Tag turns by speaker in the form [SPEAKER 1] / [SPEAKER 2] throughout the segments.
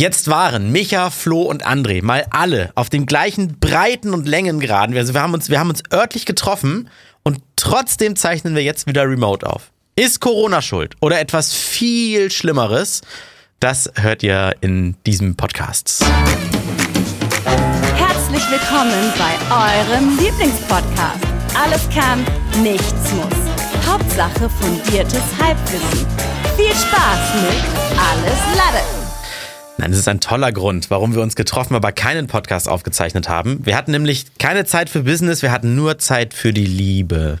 [SPEAKER 1] Jetzt waren Micha, Flo und André mal alle auf dem gleichen Breiten- und Längengraden. Also wir haben uns, wir haben uns örtlich getroffen und trotzdem zeichnen wir jetzt wieder remote auf. Ist Corona schuld oder etwas viel Schlimmeres? Das hört ihr in diesem Podcast.
[SPEAKER 2] Herzlich willkommen bei eurem Lieblingspodcast. Alles kann, nichts muss. Hauptsache fundiertes Halbwissen. Viel Spaß mit Alles Lade.
[SPEAKER 1] Nein, das ist ein toller Grund, warum wir uns getroffen, aber keinen Podcast aufgezeichnet haben. Wir hatten nämlich keine Zeit für Business, wir hatten nur Zeit für die Liebe.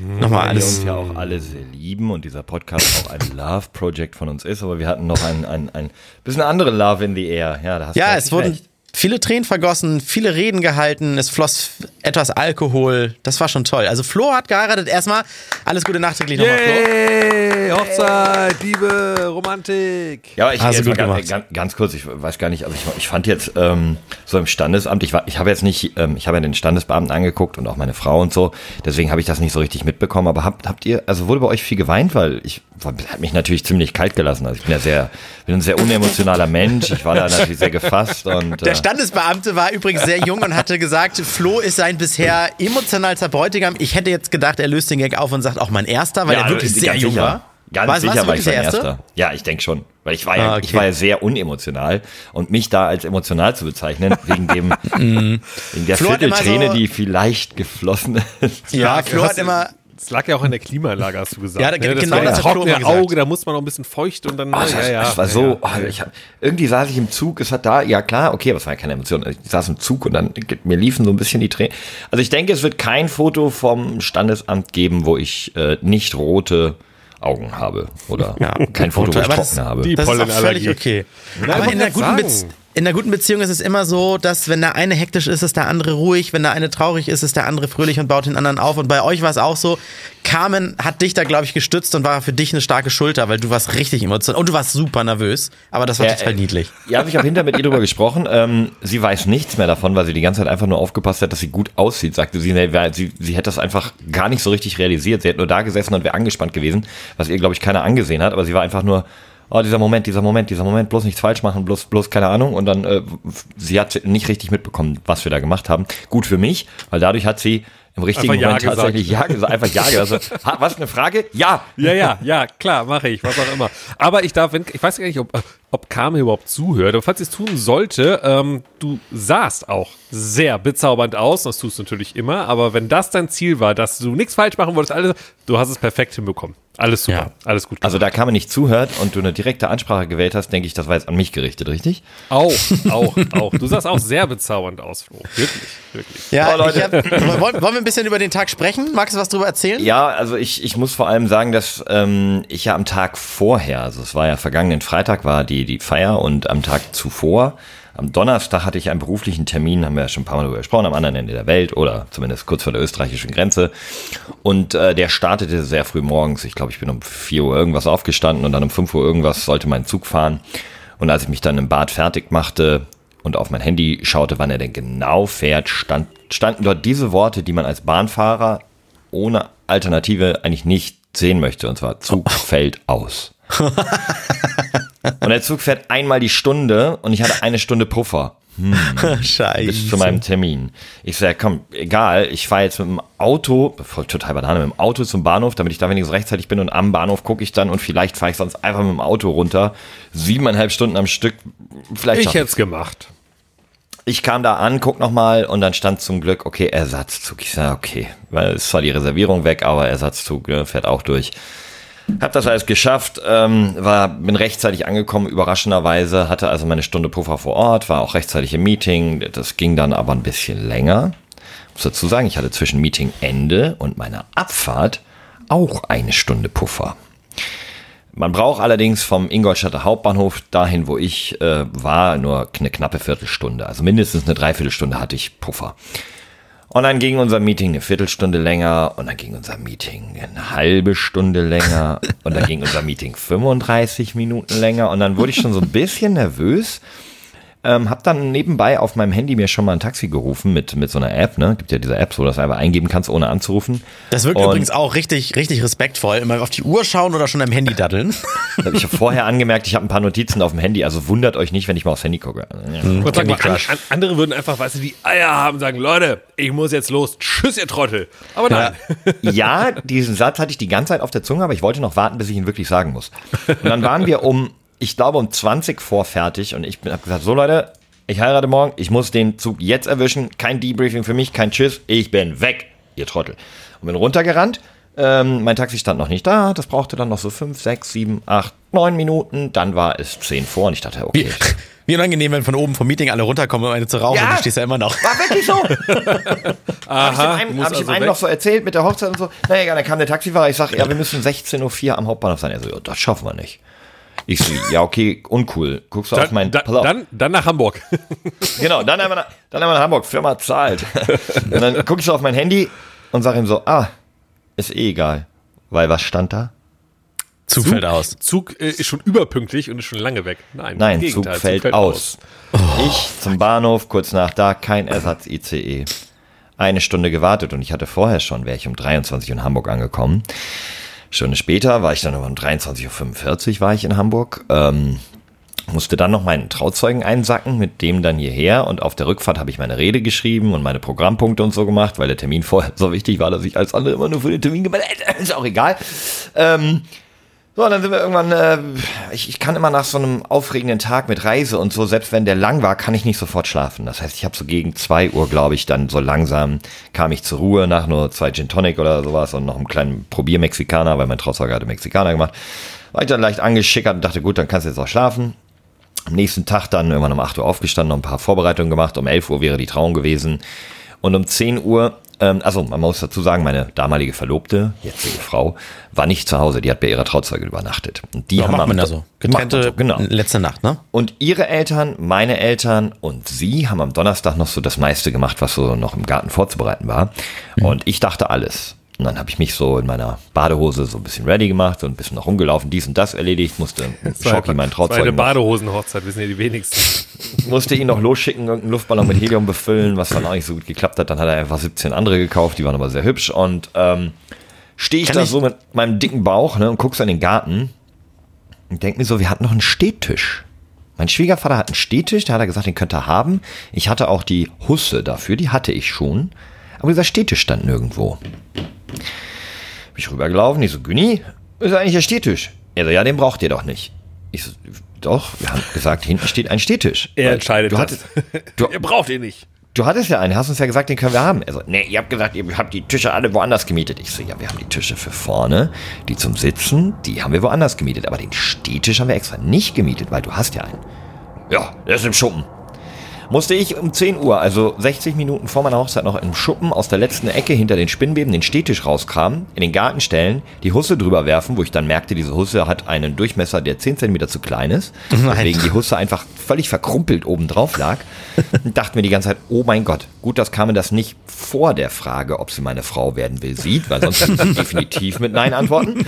[SPEAKER 1] Nochmal
[SPEAKER 3] Weil wir
[SPEAKER 1] alles.
[SPEAKER 3] uns ja auch alle sehr lieben und dieser Podcast auch ein Love-Project von uns ist, aber wir hatten noch ein, ein, ein bisschen andere Love in the air. Ja, da hast
[SPEAKER 1] Ja,
[SPEAKER 3] du
[SPEAKER 1] es wurden
[SPEAKER 3] recht.
[SPEAKER 1] Viele Tränen vergossen, viele Reden gehalten, es floss etwas Alkohol. Das war schon toll. Also Flo hat geheiratet. Erstmal alles Gute nachträglich nochmal, Flo.
[SPEAKER 4] Yay! Hochzeit, Liebe, Romantik.
[SPEAKER 3] Ja, aber ich
[SPEAKER 1] Hast du
[SPEAKER 3] mal
[SPEAKER 1] gut
[SPEAKER 3] ganz,
[SPEAKER 1] gemacht.
[SPEAKER 3] ganz, ganz kurz, ich weiß gar nicht, also ich, ich fand jetzt ähm, so im Standesamt, ich war, ich habe jetzt nicht, ähm, ich habe ja den Standesbeamten angeguckt und auch meine Frau und so, deswegen habe ich das nicht so richtig mitbekommen. Aber habt, habt ihr, also wurde bei euch viel geweint, weil ich hat mich natürlich ziemlich kalt gelassen. Also ich bin ja sehr, bin ein sehr unemotionaler Mensch. Ich war da natürlich sehr gefasst und
[SPEAKER 1] Der
[SPEAKER 3] äh,
[SPEAKER 1] Standesbeamte war übrigens sehr jung und hatte gesagt, Flo ist sein bisher emotionalster Bräutigam. Ich hätte jetzt gedacht, er löst den Gag auf und sagt auch mein erster, weil
[SPEAKER 3] Ja,
[SPEAKER 1] er wirklich sehr jung
[SPEAKER 3] sicher.
[SPEAKER 1] war.
[SPEAKER 3] Ganz
[SPEAKER 1] warst
[SPEAKER 3] sicher war ich sein
[SPEAKER 1] Erste?
[SPEAKER 3] erster. Ja, ich denke schon. Weil ich war ja,
[SPEAKER 1] Ah, okay.
[SPEAKER 3] ich war ja sehr unemotional und mich da als emotional zu bezeichnen, wegen dem, wegen der
[SPEAKER 1] Flo
[SPEAKER 3] Viertelträne,
[SPEAKER 1] so-
[SPEAKER 3] die vielleicht geflossen ist.
[SPEAKER 1] Ja,
[SPEAKER 4] Ja,
[SPEAKER 1] Flo hat immer,
[SPEAKER 4] Es lag ja auch an der Klimaanlage, hast du gesagt.
[SPEAKER 1] Ja, da-
[SPEAKER 4] ne?
[SPEAKER 1] Genau das
[SPEAKER 4] das trockene
[SPEAKER 1] gesagt.
[SPEAKER 4] Auge, da muss man noch ein bisschen feucht und dann,
[SPEAKER 3] Oh,
[SPEAKER 4] ja, ja.
[SPEAKER 3] das war
[SPEAKER 4] ja,
[SPEAKER 3] so,
[SPEAKER 4] ja.
[SPEAKER 3] oh, ich hab, irgendwie saß ich im Zug, es hat da, ja klar, okay, aber es war ja keine Emotion. Ich saß im Zug und dann, mir liefen so ein bisschen die Tränen. Also ich denke, es wird kein Foto vom Standesamt geben, wo ich äh, nicht rote Augen habe. Oder
[SPEAKER 1] Ja,
[SPEAKER 3] kein Foto, wo ich
[SPEAKER 1] aber das-
[SPEAKER 3] trocken habe.
[SPEAKER 4] die-
[SPEAKER 1] das ist auch völlig okay.
[SPEAKER 4] Nein,
[SPEAKER 1] Aber in einer,
[SPEAKER 4] grad
[SPEAKER 1] guten. In einer guten Beziehung ist es immer so, dass wenn der eine hektisch ist, ist der andere ruhig. Wenn der eine traurig ist, ist der andere fröhlich und baut den anderen auf. Und bei euch war es auch so. Carmen hat dich da, glaube ich, gestützt und war für dich eine starke Schulter, weil du warst richtig emotional. Und du warst super nervös. Aber das war
[SPEAKER 3] Ja,
[SPEAKER 1] total
[SPEAKER 3] äh,
[SPEAKER 1] niedlich.
[SPEAKER 3] Ja, habe ich auch hinter mit ihr drüber gesprochen. Ähm, sie weiß nichts mehr davon, weil sie die ganze Zeit einfach nur aufgepasst hat, dass sie gut aussieht, sagte sie. Sie, sie hätte das einfach gar nicht so richtig realisiert. Sie hätte nur da gesessen und wäre angespannt gewesen, was ihr, glaube ich, keiner angesehen hat. Aber sie war einfach nur, oh, dieser Moment, dieser Moment, dieser Moment, bloß nichts falsch machen, bloß, bloß keine Ahnung. Und dann, äh, sie hat nicht richtig mitbekommen, was wir da gemacht haben. Gut für mich, weil dadurch hat sie im richtigen
[SPEAKER 4] Einfach Ja
[SPEAKER 3] Moment
[SPEAKER 4] gesagt.
[SPEAKER 3] tatsächlich Ja gesagt. Einfach Ja gesagt. Also, was, eine Frage? Ja.
[SPEAKER 4] Ja, ja, ja, klar, mache ich, was auch immer. Aber ich darf, wenn, ich weiß gar nicht, ob, ob Carmen überhaupt zuhört, aber falls sie es tun sollte, ähm, du sahst auch sehr bezaubernd aus, das tust du natürlich immer, aber wenn das dein Ziel war, dass du nichts falsch machen wolltest, alles, du hast es perfekt hinbekommen. Alles super,
[SPEAKER 1] Ja.
[SPEAKER 4] alles gut.
[SPEAKER 3] Also da Carmen nicht zuhört und du eine direkte Ansprache gewählt hast, denke ich, das war jetzt an mich gerichtet, richtig?
[SPEAKER 4] auch, auch, auch. Du sahst auch sehr bezaubernd aus, Flo. Wirklich, wirklich.
[SPEAKER 1] Ja,
[SPEAKER 3] Oh, Leute.
[SPEAKER 1] ich hab, wollen, wollen wir ein bisschen über den Tag sprechen? Magst du was drüber erzählen?
[SPEAKER 3] Ja, also ich, ich muss vor allem sagen, dass ähm, ich ja am Tag vorher, also es war ja vergangenen Freitag, war die, die Feier und am Tag zuvor, am Donnerstag hatte ich einen beruflichen Termin, haben wir ja schon ein paar Mal darüber gesprochen, am anderen Ende der Welt oder zumindest kurz vor der österreichischen Grenze. Und äh, der startete sehr früh morgens. Ich glaube, ich bin um 4 Uhr irgendwas aufgestanden und dann um 5 Uhr irgendwas sollte mein Zug fahren. Und als ich mich dann im Bad fertig machte und auf mein Handy schaute, wann er denn genau fährt, stand, standen dort diese Worte, die man als Bahnfahrer ohne Alternative eigentlich nicht sehen möchte. Und zwar Zug fällt aus. Und der Zug fährt einmal die Stunde und ich hatte eine Stunde Puffer
[SPEAKER 1] Scheiße.
[SPEAKER 3] bis zu meinem Termin. Ich sage, komm, egal, ich fahre jetzt mit dem Auto, voll total Banane, mit dem Auto zum Bahnhof, damit ich da wenigstens rechtzeitig bin und am Bahnhof gucke ich dann und vielleicht fahre ich sonst einfach mit dem Auto runter. Siebeneinhalb Stunden am Stück, vielleicht
[SPEAKER 4] Ich hätte es gemacht.
[SPEAKER 3] ich kam da an, guck nochmal und dann stand zum Glück, okay, Ersatzzug. Ich sage, okay, weil es war die Reservierung weg, aber Ersatzzug ne, fährt auch durch. Hab das alles geschafft, ähm, war, bin rechtzeitig angekommen, überraschenderweise, hatte also meine Stunde Puffer vor Ort, war auch rechtzeitig im Meeting, das ging dann aber ein bisschen länger. Muss dazu sagen, ich hatte zwischen Meetingende und meiner Abfahrt auch eine Stunde Puffer. Man braucht allerdings vom Ingolstadter Hauptbahnhof dahin, wo ich äh, war, nur eine knappe Viertelstunde. Also mindestens eine Dreiviertelstunde hatte ich Puffer. Und dann ging unser Meeting eine Viertelstunde länger und dann ging unser Meeting eine halbe Stunde länger und dann ging unser Meeting 35 Minuten länger. Und dann wurde ich schon so ein bisschen nervös, Ähm, hab dann nebenbei auf meinem Handy mir schon mal ein Taxi gerufen mit, mit so einer App, ne? Gibt ja diese Apps, wo du das einfach eingeben kannst, ohne anzurufen.
[SPEAKER 1] Das wirkt
[SPEAKER 3] Und-
[SPEAKER 1] übrigens auch richtig, richtig respektvoll. Immer auf die Uhr schauen oder schon am Handy daddeln.
[SPEAKER 3] Habe ich ja vorher angemerkt, ich habe ein paar Notizen auf dem Handy, also wundert euch nicht, wenn ich mal aufs Handy gucke. Also, ja.
[SPEAKER 4] Wollte sagen, an, andere würden einfach, weißt du, die Eier haben und sagen, Leute, ich muss jetzt los. Tschüss, ihr Trottel. Aber nein.
[SPEAKER 3] Ja, diesen Satz hatte ich die ganze Zeit auf der Zunge, aber ich wollte noch warten, bis ich ihn wirklich sagen muss. Und dann waren wir um, ich glaube um 20 vor fertig und ich habe gesagt, so Leute, ich heirate morgen, ich muss den Zug jetzt erwischen, kein Debriefing für mich, kein Tschüss, ich bin weg, ihr Trottel. Und bin runtergerannt, ähm, mein Taxi stand noch nicht da, das brauchte dann noch so 5, 6, 7, 8, 9 Minuten, dann war es 10 vor und ich dachte, okay.
[SPEAKER 1] Wie, wie unangenehm, wenn von oben vom Meeting alle runterkommen, um eine zu rauchen
[SPEAKER 3] Ja.
[SPEAKER 1] und du stehst ja immer noch.
[SPEAKER 3] War wirklich so. Habe ich dem
[SPEAKER 4] Aha,
[SPEAKER 3] einen, hab ich dem
[SPEAKER 4] also
[SPEAKER 3] einen noch so erzählt mit der Hochzeit und so. Na egal, dann kam der Taxifahrer, ich sag, ja, wir müssen 16.04 Uhr am Hauptbahnhof sein. Er so, ja, das schaffen wir nicht. Ich so, ja, okay, uncool. Guckst du auf
[SPEAKER 4] Dann,
[SPEAKER 3] mein,
[SPEAKER 4] dann,
[SPEAKER 3] pass auf.
[SPEAKER 4] dann, dann nach Hamburg.
[SPEAKER 3] genau, dann einmal, nach, dann einmal nach Hamburg, Firma zahlt. und dann guck ich so auf mein Handy und sag ihm so, ah, ist eh egal. Weil was stand da?
[SPEAKER 1] Zug fällt aus.
[SPEAKER 4] Zug äh, ist schon überpünktlich und ist schon lange weg. Nein,
[SPEAKER 3] Nein, Zug
[SPEAKER 4] Gegenteil,
[SPEAKER 3] fällt, aus. Ich zum Bahnhof, kurz nach da, kein Ersatz-ICE. Eine Stunde gewartet und ich hatte vorher schon, wäre ich um 23 Uhr in Hamburg angekommen. Stunde später war ich dann um 23.45 Uhr war ich in Hamburg. Ähm, musste dann noch meinen Trauzeugen einsacken, mit dem dann hierher und auf der Rückfahrt habe ich meine Rede geschrieben und meine Programmpunkte und so gemacht, weil der Termin vorher so wichtig war, dass ich als andere immer nur für den Termin gemeldet Ist auch egal. Ähm, so, dann sind wir irgendwann, äh, ich, ich kann immer nach so einem aufregenden Tag mit Reise und so, selbst wenn der lang war, kann ich nicht sofort schlafen. Das heißt, ich habe so gegen zwei Uhr, glaube ich, dann so langsam kam ich zur Ruhe nach nur zwei Gin Tonic oder sowas und noch einem kleinen Probier-Mexikaner, weil mein Trauzeuge hatte Mexikaner gemacht. War ich dann leicht angeschickert und dachte, gut, dann kannst du jetzt auch schlafen. Am nächsten Tag dann irgendwann um 8 Uhr aufgestanden, noch ein paar Vorbereitungen gemacht. Um 11 Uhr wäre die Trauung gewesen. Und um 10 Uhr, ähm, also man muss dazu sagen, meine damalige Verlobte, jetzige Frau, war nicht zu Hause. Die hat bei ihrer Trauzeugin übernachtet. Und die
[SPEAKER 1] Ja,
[SPEAKER 3] haben
[SPEAKER 1] macht
[SPEAKER 3] am-
[SPEAKER 1] man ja so. Getrennte
[SPEAKER 3] so, genau.
[SPEAKER 1] letzte Nacht, ne?
[SPEAKER 3] Und ihre Eltern, meine Eltern und sie haben am Donnerstag noch so das meiste gemacht, was so noch im Garten vorzubereiten war. Und ich dachte alles. Und dann habe ich mich so in meiner Badehose so ein bisschen ready gemacht, so ein bisschen noch rumgelaufen, dies und das erledigt, musste Schocki, mein
[SPEAKER 4] eine
[SPEAKER 3] Trauzeugen, noch-
[SPEAKER 4] Badehosenhochzeit, wissen ja die wenigsten.
[SPEAKER 3] musste ihn noch losschicken, irgendeinen Luftballon mit Helium befüllen, was dann auch nicht so gut geklappt hat. Dann hat er einfach 17 andere gekauft, die waren aber sehr hübsch. Und ähm, stehe ich
[SPEAKER 1] Kann
[SPEAKER 3] da
[SPEAKER 1] ich-
[SPEAKER 3] so mit meinem dicken Bauch ne, und guck so in den Garten und denk mir so, wir hatten noch einen Stehtisch. Mein Schwiegervater hat einen Stehtisch, der hat er gesagt, den könnte er haben. Ich hatte auch die Husse dafür, die hatte ich schon. Aber dieser Stehtisch stand nirgendwo. Bin ich rübergelaufen, ich so, Günni, ist eigentlich der Stehtisch? Er so, ja, den braucht ihr doch nicht. Ich so, doch, wir haben gesagt, hinten steht ein Stehtisch.
[SPEAKER 4] Er
[SPEAKER 3] Weil
[SPEAKER 4] entscheidet
[SPEAKER 3] du
[SPEAKER 4] das.
[SPEAKER 3] hattest, du,
[SPEAKER 4] Ihr braucht ihn nicht.
[SPEAKER 3] du hattest ja einen, hast uns ja gesagt, den können wir haben. Er so, nee, ihr habt gesagt, ihr habt die Tische alle woanders gemietet. Ich so, ja, wir haben die Tische für vorne, die zum Sitzen, die haben wir woanders gemietet. Aber den Stehtisch haben wir extra nicht gemietet, weil du hast ja einen. Ja, der ist im Schuppen. Musste ich um 10 Uhr, also 60 Minuten vor meiner Hochzeit, noch im Schuppen aus der letzten Ecke hinter den Spinnweben den Stehtisch rauskramen, in den Garten stellen, die Husse drüber werfen, wo ich dann merkte, diese Husse hat einen Durchmesser, der 10 cm zu klein ist. Deswegen die Husse einfach völlig verkrumpelt oben drauf lag. Und dachte mir die ganze Zeit, oh mein Gott, gut, dass Carmen das nicht vor der Frage, ob sie meine Frau werden will, sieht, weil sonst würde sie definitiv mit Nein antworten.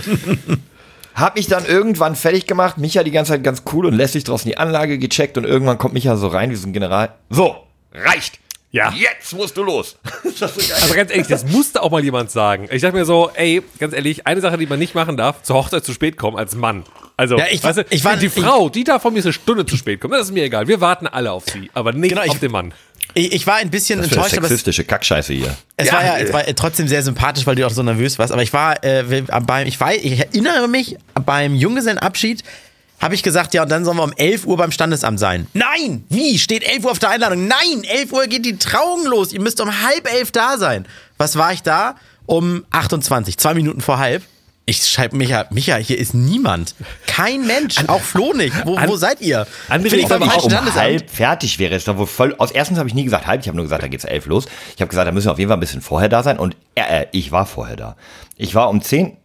[SPEAKER 3] Hab mich dann irgendwann fertig gemacht, Micha die ganze Zeit ganz cool und lässig draußen die Anlage gecheckt und irgendwann kommt Micha so rein wie so ein General. So, reicht.
[SPEAKER 4] Ja.
[SPEAKER 3] Jetzt musst du los. So?
[SPEAKER 4] Aber ganz ehrlich, das musste auch mal jemand sagen. Ich dachte mir so, ey, ganz ehrlich, eine Sache, die man nicht machen darf, zur Hochzeit zu spät kommen als Mann. Also,
[SPEAKER 1] Ja, ich war-
[SPEAKER 4] weißt du,
[SPEAKER 1] ich war-
[SPEAKER 4] die
[SPEAKER 1] ich-
[SPEAKER 4] Frau, die darf von mir eine Stunde zu spät kommen, das ist mir egal. Wir warten alle auf sie, aber nicht
[SPEAKER 1] Genau, ich-
[SPEAKER 4] auf den Mann.
[SPEAKER 1] Ich, ich war ein bisschen
[SPEAKER 3] Das ist
[SPEAKER 1] enttäuscht, aber es,
[SPEAKER 3] sexistische Kackscheiße hier.
[SPEAKER 1] es
[SPEAKER 4] Ja,
[SPEAKER 1] war ja
[SPEAKER 4] äh.
[SPEAKER 1] es war trotzdem sehr sympathisch, weil du auch so nervös warst. Aber ich war äh, beim, ich weiß, ich erinnere mich, beim Junggesellenabschied habe ich gesagt, ja, und dann sollen wir um 11 Uhr beim Standesamt sein. Nein! Wie? Steht 11 Uhr auf der Einladung? Nein! 11 Uhr geht die Trauung los. Ihr müsst um halb elf da sein. Was war ich da? Um 28, zwei Minuten vor halb. Ich schreibe Micha, Micha, hier ist niemand. Kein Mensch, auch Flo nicht. Wo, wo seid ihr?
[SPEAKER 4] André,
[SPEAKER 1] ich
[SPEAKER 4] glaub,
[SPEAKER 1] falschen
[SPEAKER 3] um halb fertig wäre es da wohl voll. Aus erstens habe ich nie gesagt halb, ich habe nur gesagt, da geht's elf los. Ich habe gesagt, da müssen wir auf jeden Fall ein bisschen vorher da sein und äh, äh, ich war vorher da. Ich war um zehn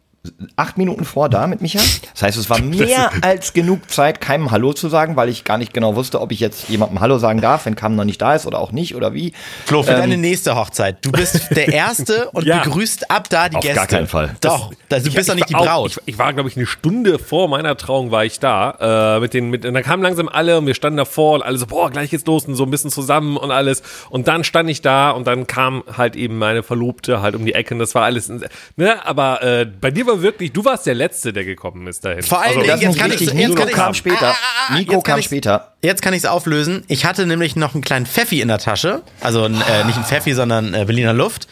[SPEAKER 3] acht Minuten vor da mit Micha. Das heißt, es war mehr als genug Zeit, keinem Hallo zu sagen, weil ich gar nicht genau wusste, ob ich jetzt jemandem Hallo sagen darf, wenn Kam noch nicht da ist oder auch nicht oder wie.
[SPEAKER 1] Flo, für deine nächste Hochzeit. Du bist der Erste und
[SPEAKER 4] Ja.
[SPEAKER 1] begrüßt ab da die
[SPEAKER 3] Auf
[SPEAKER 1] Gäste.
[SPEAKER 3] gar keinen Fall.
[SPEAKER 1] Doch, das, du bist doch nicht die
[SPEAKER 4] war auch-
[SPEAKER 1] Braut.
[SPEAKER 4] Ich, ich war, glaube ich, eine Stunde vor meiner Trauung war ich da. Äh, mit den, mit, und dann kamen langsam alle und wir standen davor und alle so, boah, gleich geht's los und so ein bisschen zusammen und alles. Und dann stand ich da und dann kam halt eben meine Verlobte halt um die Ecke und das war alles, ne, aber äh, bei dir war wirklich, du warst der Letzte, der gekommen ist dahin.
[SPEAKER 1] Vor allen
[SPEAKER 4] Also,
[SPEAKER 1] jetzt kann
[SPEAKER 3] richtig.
[SPEAKER 1] ich jetzt
[SPEAKER 3] Nico
[SPEAKER 1] kann ich,
[SPEAKER 3] kam später.
[SPEAKER 1] Ah, ah, ah,
[SPEAKER 3] Nico
[SPEAKER 1] jetzt kann
[SPEAKER 3] kam
[SPEAKER 1] ich's-
[SPEAKER 3] später.
[SPEAKER 1] Jetzt kann ich es auflösen. Ich hatte nämlich noch einen kleinen Pfeffi in der Tasche. Also ein, äh, nicht ein Pfeffi, sondern äh, Berliner Luft.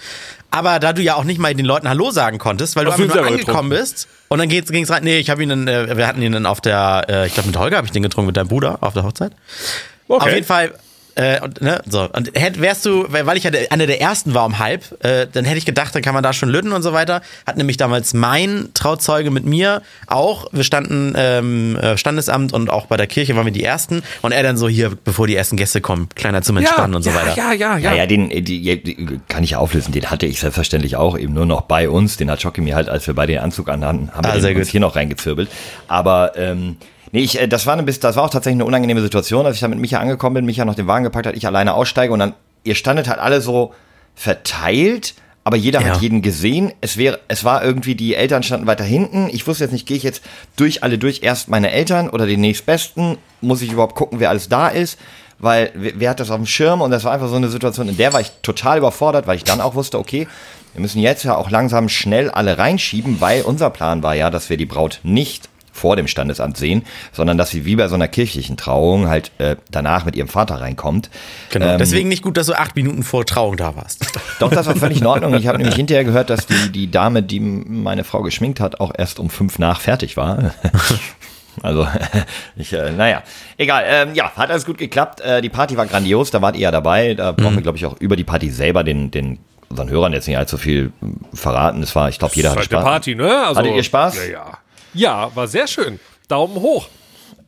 [SPEAKER 1] Aber da du ja auch nicht mal den Leuten Hallo sagen konntest, weil du einfach nur angekommen bist und dann ging es rein. Nee, ich habe ihn dann, äh, wir hatten ihn dann auf der, äh, ich glaube mit Holger habe ich den getrunken, mit deinem Bruder auf der Hochzeit.
[SPEAKER 4] okay.
[SPEAKER 1] Auf jeden Fall. Äh, und, ne, so. und hätt, wärst du, weil ich ja einer der ersten war um halb, äh, dann hätte ich gedacht, dann kann man da schon lütten und so weiter. Hat nämlich damals mein Trauzeuge mit mir auch. Wir standen ähm, äh, Standesamt und auch bei der Kirche waren wir die Ersten. Und er dann so hier, bevor die ersten Gäste kommen, kleiner zum Entspannen und so
[SPEAKER 4] ja,
[SPEAKER 1] weiter.
[SPEAKER 4] Ja, ja, ja.
[SPEAKER 3] Ja, ja, den die, die, kann ich auflösen. Den hatte ich selbstverständlich auch eben nur noch bei uns. Den hat Schocki mir halt, als wir beide den Anzug anhatten, haben
[SPEAKER 1] Ah,
[SPEAKER 3] wir
[SPEAKER 1] sehr
[SPEAKER 3] den uns hier noch reingezirbelt. Aber ähm, nee, ich, äh, das war eine das war auch tatsächlich eine unangenehme Situation, als ich da mit Micha angekommen bin, Micha noch den Wagen gepackt hat, ich alleine aussteige und dann ihr standet halt alle so verteilt. Aber jeder
[SPEAKER 1] Ja.
[SPEAKER 3] hat jeden gesehen. Es wäre, es war irgendwie, die Eltern standen weiter hinten. Ich wusste jetzt nicht, gehe ich jetzt durch alle durch, erst meine Eltern oder den nächstbesten? Muss ich überhaupt gucken, wer alles da ist? Weil, wer, wer hat das auf dem Schirm? Und das war einfach so eine Situation, in der war ich total überfordert, weil ich dann auch wusste, okay, wir müssen jetzt ja auch langsam schnell alle reinschieben, weil unser Plan war ja, dass wir die Braut nicht vor dem Standesamt sehen, sondern dass sie wie bei so einer kirchlichen Trauung halt äh, danach mit ihrem Vater reinkommt.
[SPEAKER 1] Genau.
[SPEAKER 3] Ähm,
[SPEAKER 1] Deswegen nicht gut, dass du acht Minuten vor Trauung da warst.
[SPEAKER 3] doch, das war völlig in Ordnung. Ich habe nämlich hinterher gehört, dass die, die Dame, die meine Frau geschminkt hat, auch erst um fünf nach fertig war. Also, ich, äh, naja, egal. Ähm, ja, hat alles gut geklappt. Äh, die Party war grandios, da wart ihr ja dabei. Da brauchen wir, glaube ich, auch über die Party selber den, den unseren Hörern jetzt nicht allzu viel mm, verraten. Es war, ich glaube, jeder hatte
[SPEAKER 4] ist halt
[SPEAKER 3] Spaß.
[SPEAKER 4] eine Party, ne? Also,
[SPEAKER 3] Hattet ihr Spaß?
[SPEAKER 4] Ja, ja. Ja, war sehr schön. Daumen hoch.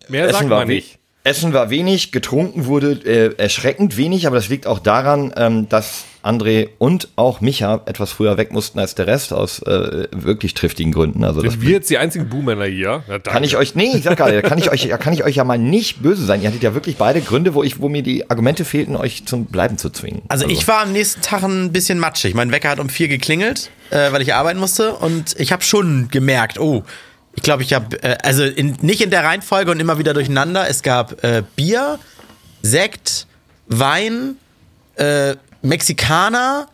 [SPEAKER 4] Mehr sagt
[SPEAKER 3] war
[SPEAKER 4] man nicht.
[SPEAKER 3] Essen war wenig, getrunken wurde äh, erschreckend wenig, aber das liegt auch daran, ähm, dass André und auch Micha etwas früher weg mussten als der Rest aus äh, wirklich triftigen Gründen. Also das
[SPEAKER 4] Sind wir jetzt die einzigen Buhmänner hier? Na,
[SPEAKER 3] kann ich euch, nee, ich sag gerade, kann ich euch, ja, kann ich euch ja mal nicht böse sein. Ihr hattet ja wirklich beide Gründe, wo ich, wo mir die Argumente fehlten, euch zum Bleiben zu zwingen.
[SPEAKER 1] Also ich war am nächsten Tag ein bisschen matschig. Mein Wecker hat um vier geklingelt, äh, weil ich arbeiten musste. Und ich habe schon gemerkt, oh, ich glaube, ich habe, äh, also in, nicht in der Reihenfolge und immer wieder durcheinander. Es gab äh, Bier, Sekt, Wein, äh, Mexikaner,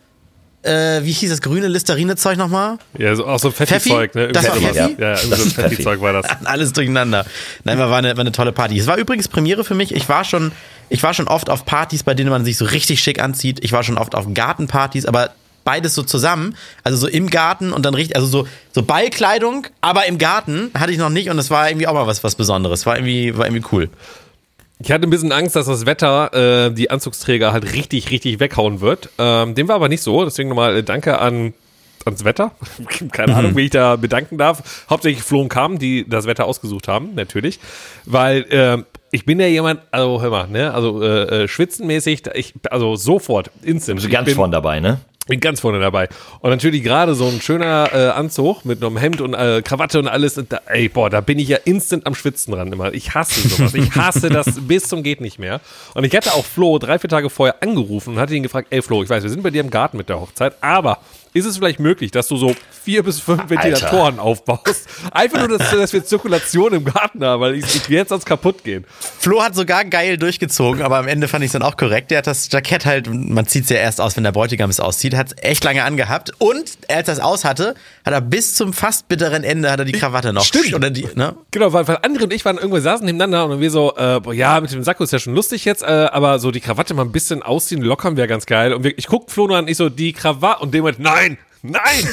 [SPEAKER 1] äh, wie hieß das grüne Listerine-Zeug nochmal?
[SPEAKER 4] Ja, so, auch so Pfeffi-Zeug, ne?
[SPEAKER 1] Das war
[SPEAKER 4] Irgendwie
[SPEAKER 1] Pfeffi?
[SPEAKER 4] Ja, irgendwie
[SPEAKER 3] Das
[SPEAKER 4] so. Pfeffi-Zeug war das.
[SPEAKER 1] Alles durcheinander. Nein, war eine, war eine tolle Party. Es war übrigens Premiere für mich. Ich war schon, ich war schon oft auf Partys, bei denen man sich so richtig schick anzieht. Ich war schon oft auf Gartenpartys, aber beides so zusammen. Also so im Garten und dann richtig, also so, so Ballkleidung, aber im Garten hatte ich noch nicht und es war irgendwie auch mal was, was Besonderes. War irgendwie, war irgendwie cool.
[SPEAKER 4] Ich hatte ein bisschen Angst, dass das Wetter äh, die Anzugsträger halt richtig, richtig weghauen wird. Ähm, dem war aber nicht so. Deswegen nochmal äh, Danke an ans Wetter. Keine Ahnung, wie ich da bedanken darf. Hauptsächlich Flo und Kam, die das Wetter ausgesucht haben, natürlich. Weil ähm, ich bin ja jemand, also hör mal, ne, also äh, äh, schwitzenmäßig, ich, also sofort, instant.
[SPEAKER 3] Bist du
[SPEAKER 4] Ich
[SPEAKER 3] ganz
[SPEAKER 4] bin-
[SPEAKER 3] vorne dabei, ne?
[SPEAKER 4] Bin ganz vorne dabei. Und natürlich gerade so ein schöner äh, Anzug mit einem Hemd und äh, Krawatte und alles. Und da, ey, boah, da bin ich ja instant am Schwitzen dran immer. Ich hasse sowas. Ich hasse das bis zum geht nicht mehr. Und ich hatte auch Flo drei, vier Tage vorher angerufen und hatte ihn gefragt, ey Flo, ich weiß, wir sind bei dir im Garten mit der Hochzeit, aber ist es vielleicht möglich, dass du so vier bis fünf Ventilatoren aufbaust? Einfach nur, dass, dass wir Zirkulation im Garten haben, weil ich, ich werde sonst kaputt gehen.
[SPEAKER 1] Flo hat sogar geil durchgezogen, aber am Ende fand ich es dann auch korrekt. Der hat das Jackett halt, man zieht es ja erst aus, wenn der Bräutigam es auszieht, hat es echt lange angehabt. Und als er es aus hatte, hat er bis zum fast bitteren Ende hat er die Krawatte noch.
[SPEAKER 4] Stimmt.
[SPEAKER 1] Oder die, ne?
[SPEAKER 4] Genau, weil, weil André und ich waren irgendwo saßen nebeneinander und wir so, äh, boah, ja, mit dem Sakko ist ja schon lustig jetzt, äh, aber so die Krawatte mal ein bisschen ausziehen, lockern wäre ganz geil. Und wir, ich guck Flo nur an, ich so, die Krawatte, und dem halt, nein, nein,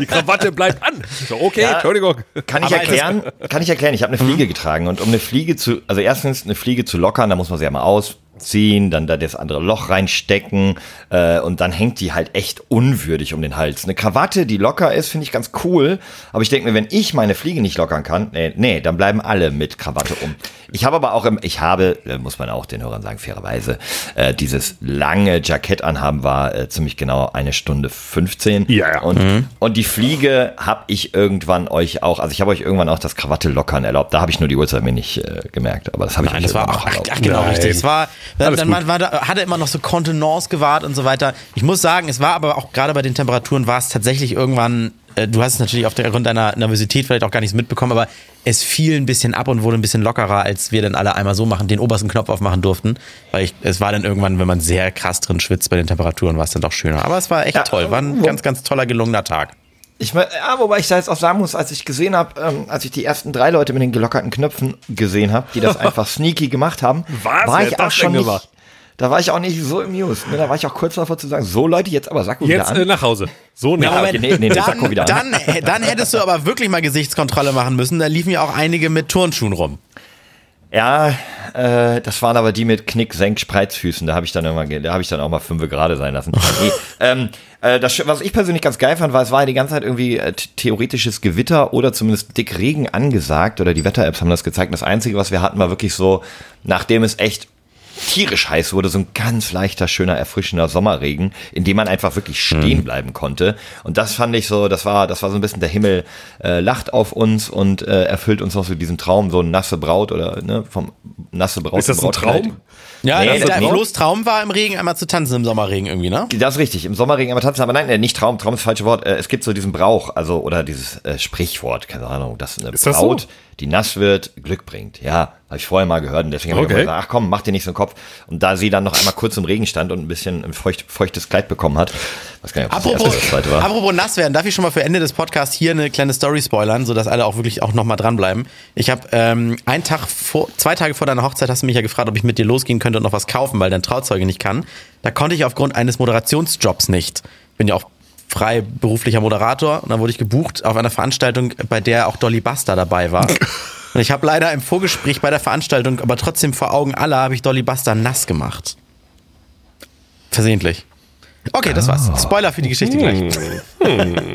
[SPEAKER 4] die Krawatte bleibt an. So, okay,
[SPEAKER 3] Ja.
[SPEAKER 4] Entschuldigung.
[SPEAKER 3] Kann ich
[SPEAKER 1] Aber
[SPEAKER 3] erklären? Kann ich erklären? Ich habe eine Fliege getragen und um eine Fliege zu, also erstens eine Fliege zu lockern, da muss man sie ja mal ausziehen, dann da das andere Loch reinstecken äh, und dann hängt die halt echt unwürdig um den Hals. Eine Krawatte, die locker ist, finde ich ganz cool, aber ich denke mir, wenn ich meine Fliege nicht lockern kann, nee, nee, dann bleiben alle mit Krawatte um. Ich habe aber auch im, ich habe, äh, muss man auch den Hörern sagen, fairerweise, äh, dieses lange Jackett anhaben war äh, ziemlich genau eine Stunde 15.
[SPEAKER 4] Ja, ja.
[SPEAKER 3] Und, und die Fliege habe ich irgendwann euch auch, also ich habe euch irgendwann auch das Krawatte lockern erlaubt. Da habe ich nur die Uhrzeit mir nicht äh, gemerkt, aber das habe ich
[SPEAKER 1] Nein,
[SPEAKER 3] euch
[SPEAKER 1] das war auch, ach,
[SPEAKER 3] erlaubt.
[SPEAKER 1] ach, genau
[SPEAKER 4] Nein.
[SPEAKER 1] richtig. Es war, dann, dann
[SPEAKER 4] gut.
[SPEAKER 1] war, da, hat er immer noch so Kontenance gewahrt und so weiter. Ich muss sagen, es war aber auch gerade bei den Temperaturen war es tatsächlich irgendwann, äh, du hast es natürlich aufgrund deiner Nervosität vielleicht auch gar nichts mitbekommen, aber es fiel ein bisschen ab und wurde ein bisschen lockerer, als wir dann alle einmal so machen, den obersten Knopf aufmachen durften. Weil ich, es war dann irgendwann, wenn man sehr krass drin schwitzt bei den Temperaturen, war es dann doch schöner. Aber es war echt
[SPEAKER 3] Ja,
[SPEAKER 1] toll. War ein ganz, ganz toller, gelungener Tag.
[SPEAKER 3] Ich mein, ja, wobei ich da jetzt auch sagen muss, als ich gesehen habe, ähm, als ich die ersten drei Leute mit den gelockerten Knöpfen gesehen habe, die das einfach sneaky gemacht haben,
[SPEAKER 4] Was?
[SPEAKER 3] war ich auch schon nicht, da war ich auch nicht so amused. Ne? Da war ich auch kurz davor zu sagen, so Leute, jetzt aber Sakko
[SPEAKER 4] Jetzt
[SPEAKER 3] wieder
[SPEAKER 4] äh,
[SPEAKER 3] an.
[SPEAKER 4] nach Hause. So nicht.
[SPEAKER 3] Ja, okay, nee, nee, nee,
[SPEAKER 1] dann,
[SPEAKER 3] Sakko wieder an.
[SPEAKER 1] dann, dann hättest du aber wirklich mal Gesichtskontrolle machen müssen. Da liefen ja auch einige mit Turnschuhen rum.
[SPEAKER 3] Ja, äh, das waren aber die mit Knick, Senk, Spreizfüßen. Da habe ich dann immer, da habe ich dann auch mal fünf gerade sein lassen. nee, ähm, äh, das, was ich persönlich ganz geil fand, war, es war ja die ganze Zeit irgendwie äh, theoretisches Gewitter oder zumindest dick Regen angesagt oder die Wetter-Apps haben das gezeigt. Das Einzige, was wir hatten, war wirklich so, nachdem es echt tierisch heiß wurde, so ein ganz leichter, schöner, erfrischender Sommerregen, in dem man einfach wirklich stehen bleiben konnte. Und das fand ich so, das war, das war so ein bisschen der Himmel äh, lacht auf uns und äh, erfüllt uns noch so diesen Traum, so nasse Braut oder ne, vom nasse Braut.
[SPEAKER 4] Ist das ein. Traum?
[SPEAKER 1] Ja,
[SPEAKER 3] Nee,
[SPEAKER 1] der, der
[SPEAKER 3] das-
[SPEAKER 1] Flo's Traum war im Regen einmal zu tanzen im Sommerregen irgendwie, ne?
[SPEAKER 3] Das ist richtig, im Sommerregen aber tanzen, aber nein, äh, nicht Traum, Traum ist das falsche Wort. Äh, es gibt so diesen Brauch, also oder dieses äh, Sprichwort, keine Ahnung, dass eine
[SPEAKER 4] Ist das
[SPEAKER 3] Braut,
[SPEAKER 4] so?
[SPEAKER 3] die nass wird, Glück bringt. Ja, habe ich vorher mal gehört und deswegen habe ich
[SPEAKER 4] Okay.
[SPEAKER 3] gesagt, ach komm, mach dir nicht so einen Kopf. Und da sie dann noch einmal kurz im Regen stand und ein bisschen ein feucht, feuchtes Kleid bekommen hat, weiß gar nicht, ob das
[SPEAKER 1] Apropos,
[SPEAKER 3] das erste war.
[SPEAKER 1] apropos nass werden, darf ich schon mal für Ende des Podcasts hier eine kleine Story spoilern, sodass alle auch wirklich auch nochmal dranbleiben. Ich habe ähm, einen Tag vor, zwei Tage vor deiner Hochzeit hast du mich ja gefragt, ob ich mit dir losgehen könnte und noch was kaufen, weil dein Trauzeuge nicht kann. Da konnte ich aufgrund eines Moderationsjobs nicht. Bin ja auch frei beruflicher Moderator und dann wurde ich gebucht auf einer Veranstaltung, bei der auch Dolly Buster dabei war. Und ich habe leider im Vorgespräch bei der Veranstaltung, aber trotzdem vor Augen aller, habe ich Dolly Buster nass gemacht. Versehentlich. Okay, das war's. Spoiler für die Geschichte gleich.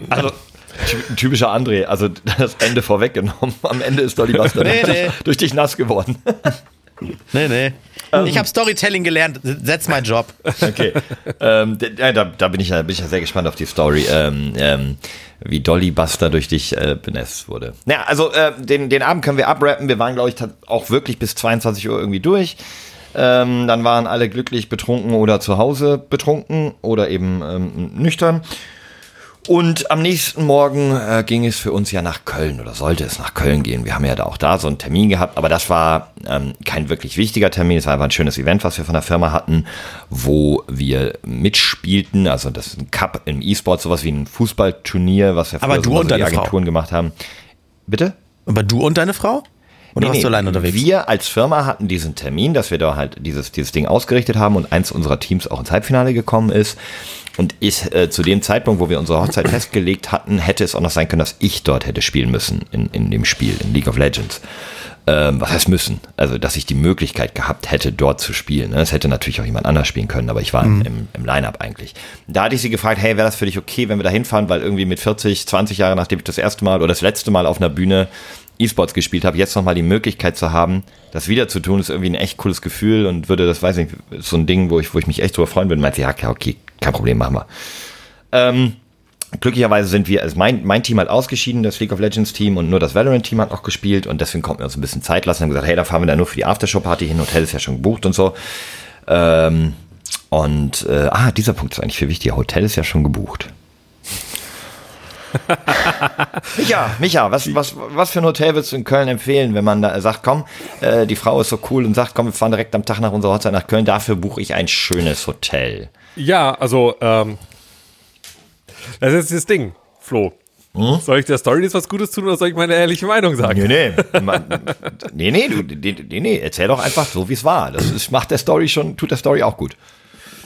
[SPEAKER 3] Also, ty- ein typischer André, also das Ende vorweggenommen. Am Ende ist Dolly Buster
[SPEAKER 1] Nee, nee.
[SPEAKER 3] durch dich nass geworden.
[SPEAKER 1] Nee, nee. ich habe Storytelling gelernt. That's my job.
[SPEAKER 3] Okay. ähm, da, da bin ich ja, bin ich ja sehr gespannt auf die Story, ähm, ähm, wie Dolly Buster durch dich äh, benetzt wurde. Naja, also äh, den, den Abend können wir abrappen. Wir waren, glaube ich, auch wirklich bis 22 Uhr irgendwie durch. Ähm, dann waren alle glücklich betrunken oder zu Hause betrunken oder eben ähm, nüchtern. Und am nächsten Morgen äh, ging es für uns ja nach Köln oder sollte es nach Köln gehen. Wir haben ja da auch da so einen Termin gehabt, aber das war ähm, kein wirklich wichtiger Termin. Es war einfach ein schönes Event, was wir von der Firma hatten, wo wir mitspielten. Also das ist ein Cup im E-Sport, sowas wie ein Fußballturnier, was wir
[SPEAKER 1] Aber
[SPEAKER 3] früher
[SPEAKER 1] du
[SPEAKER 3] so
[SPEAKER 1] und
[SPEAKER 3] so die
[SPEAKER 1] deine Frau?
[SPEAKER 3] Agenturen gemacht haben. Bitte?
[SPEAKER 1] Aber du und deine Frau? Oder warst du allein unterwegs?
[SPEAKER 3] Wir als Firma hatten diesen Termin, dass wir da halt dieses, dieses Ding ausgerichtet haben und eins unserer Teams auch ins Halbfinale gekommen ist. Und ich, äh, zu dem Zeitpunkt, wo wir unsere Hochzeit festgelegt hatten, hätte es auch noch sein können, dass ich dort hätte spielen müssen in, in dem Spiel, in League of Legends. Ähm, was heißt müssen? Also, dass ich die Möglichkeit gehabt hätte, dort zu spielen. ne? Es hätte natürlich auch jemand anders spielen können, aber ich war im, im, im Line-Up eigentlich. Da hatte ich sie gefragt, hey, wäre das für dich okay, wenn wir da hinfahren, weil irgendwie mit 40, 20 Jahren, nachdem ich das erste Mal oder das letzte Mal auf einer Bühne E-Sports gespielt habe, jetzt nochmal die Möglichkeit zu haben, das wieder zu tun, ist irgendwie ein echt cooles Gefühl und würde, das weiß nicht, so ein Ding, wo ich, wo ich mich echt drüber freuen würde. Meinte, ja, klar, okay, kein Problem, machen wir. Ähm, glücklicherweise sind wir, also mein, mein Team hat ausgeschieden, das League of Legends Team und nur das Valorant Team hat noch gespielt und deswegen konnten wir uns ein bisschen Zeit lassen und haben gesagt, hey, da fahren wir dann nur für die Aftershow Party hin, Hotel ist ja schon gebucht und so. Ähm, und, äh, ah, dieser Punkt ist eigentlich viel wichtiger, Hotel ist ja schon gebucht. Micha, Micha, was, was, was für ein Hotel würdest du in Köln empfehlen, wenn man da sagt, komm, äh, die Frau ist so cool und sagt, komm, wir fahren direkt am Tag nach unserer Hochzeit nach Köln, dafür buche ich ein schönes Hotel.
[SPEAKER 4] Ja, also, ähm, das ist das Ding, Flo.
[SPEAKER 3] Hm?
[SPEAKER 4] Soll ich der Story jetzt was Gutes tun oder soll ich meine ehrliche Meinung sagen?
[SPEAKER 3] Nee, nee. Man, nee, nee, du, nee, nee, nee, erzähl doch einfach so, wie es war. Das ist, macht der Story schon, tut der Story auch gut.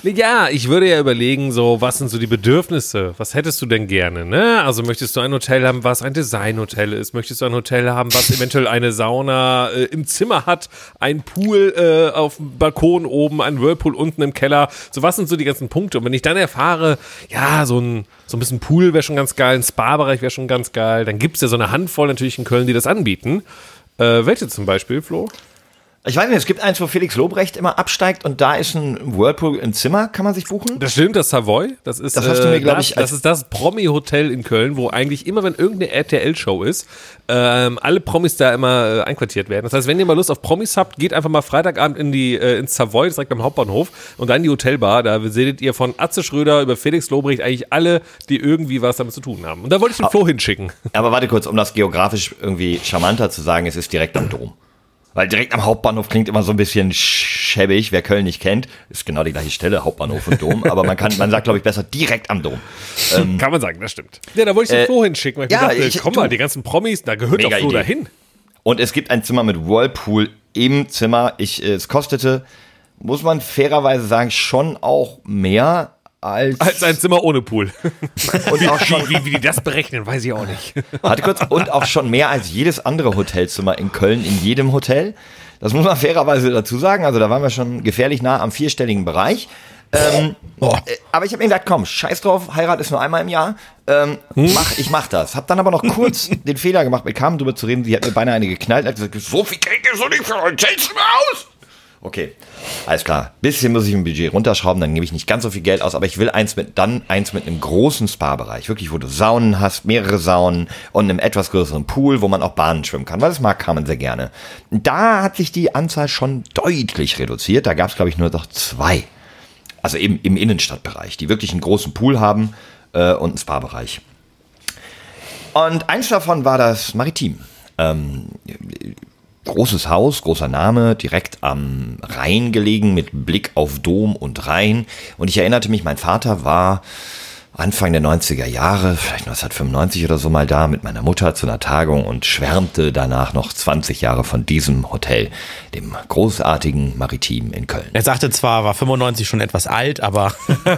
[SPEAKER 4] Ja, ich würde ja überlegen, so, was sind so die Bedürfnisse? Was hättest du denn gerne, ne? Also möchtest du ein Hotel haben, was ein Designhotel ist? Möchtest du ein Hotel haben, was eventuell eine Sauna äh, im Zimmer hat, ein Pool äh, auf dem Balkon oben, ein Whirlpool unten im Keller? So, was sind so die ganzen Punkte? Und wenn ich dann erfahre, ja, so ein, so ein bisschen Pool wäre schon ganz geil, ein Spa-Bereich wäre schon ganz geil, dann gibt's ja so eine Handvoll natürlich in Köln, die das anbieten. Äh, welche zum Beispiel, Flo?
[SPEAKER 3] Ich weiß nicht, es gibt eins, wo Felix Lobrecht immer absteigt und da ist ein Whirlpool im Zimmer, kann man sich buchen?
[SPEAKER 4] Das stimmt, das Savoy. Das ist,
[SPEAKER 3] Das hast du mir,
[SPEAKER 4] äh,
[SPEAKER 3] glaub
[SPEAKER 4] das,
[SPEAKER 3] ich,
[SPEAKER 4] das ist das Promi-Hotel in Köln, wo eigentlich immer, wenn irgendeine RTL-Show ist, ähm, alle Promis da immer äh, einquartiert werden. Das heißt, wenn ihr mal Lust auf Promis habt, geht einfach mal Freitagabend in die äh, ins Savoy, direkt am Hauptbahnhof, und dann in die Hotelbar. Da seht ihr von Atze Schröder über Felix Lobrecht eigentlich alle, die irgendwie was damit zu tun haben. Und da wollte ich den Flo hinschicken.
[SPEAKER 3] Aber warte kurz, um das geografisch irgendwie charmanter zu sagen, es ist direkt am Dom. Weil direkt am Hauptbahnhof klingt immer so ein bisschen schäbig, wer Köln nicht kennt, ist genau die gleiche Stelle, Hauptbahnhof und Dom, aber man kann, man sagt, glaube ich, besser direkt am Dom.
[SPEAKER 4] Kann man sagen, das stimmt. Ja, da wollte ich den
[SPEAKER 3] Äh,
[SPEAKER 4] Flo hinschicken, weil ich
[SPEAKER 3] ja,
[SPEAKER 4] mir dachte,
[SPEAKER 3] ich-
[SPEAKER 4] komm mal, die ganzen Promis, da gehört doch Flo
[SPEAKER 3] Idee.
[SPEAKER 4] dahin.
[SPEAKER 3] Und es gibt ein Zimmer mit Whirlpool im Zimmer. Ich, äh, es kostete, muss man fairerweise sagen, schon auch mehr als,
[SPEAKER 4] Als ein Zimmer ohne Pool.
[SPEAKER 3] und auch schon,
[SPEAKER 4] Wie, wie die das berechnen, weiß ich auch nicht.
[SPEAKER 3] warte kurz, und auch schon mehr als jedes andere Hotelzimmer in Köln in jedem Hotel. Das muss man fairerweise dazu sagen. Also da waren wir schon gefährlich nah am vierstelligen Bereich. Ähm, äh, aber ich habe mir gedacht, komm, scheiß drauf, Heirat ist nur einmal im Jahr. Ähm, mach, ich mach das. Hab dann aber noch kurz den Fehler gemacht, mit Carmen drüber zu reden. Sie hat mir beinahe eine geknallt und hat gesagt, so viel Geld gibst du nicht für ein Hotelzimmer aus. Okay, alles klar. Bisschen muss ich im Budget runterschrauben, dann gebe ich nicht ganz so viel Geld aus, aber ich will eins mit, dann eins mit einem großen Spa-Bereich. Wirklich, wo du Saunen hast, mehrere Saunen und einem etwas größeren Pool, wo man auch Bahnen schwimmen kann, weil das mag Carmen sehr gerne. Da hat sich die Anzahl schon deutlich reduziert. Da gab es, glaube ich, nur noch zwei. Also eben im Innenstadtbereich, die wirklich einen großen Pool haben äh, und einen Spa-Bereich. Und eins davon war das Maritim. Ähm, großes Haus, großer Name, direkt am Rhein gelegen mit Blick auf Dom und Rhein. Und ich erinnerte mich, mein Vater war Anfang der 90er Jahre, vielleicht 1995 oder so mal da mit meiner Mutter zu einer Tagung und schwärmte danach noch 20 Jahre von diesem Hotel, dem großartigen Maritim in Köln.
[SPEAKER 1] Er sagte zwar, war 95 schon etwas alt, aber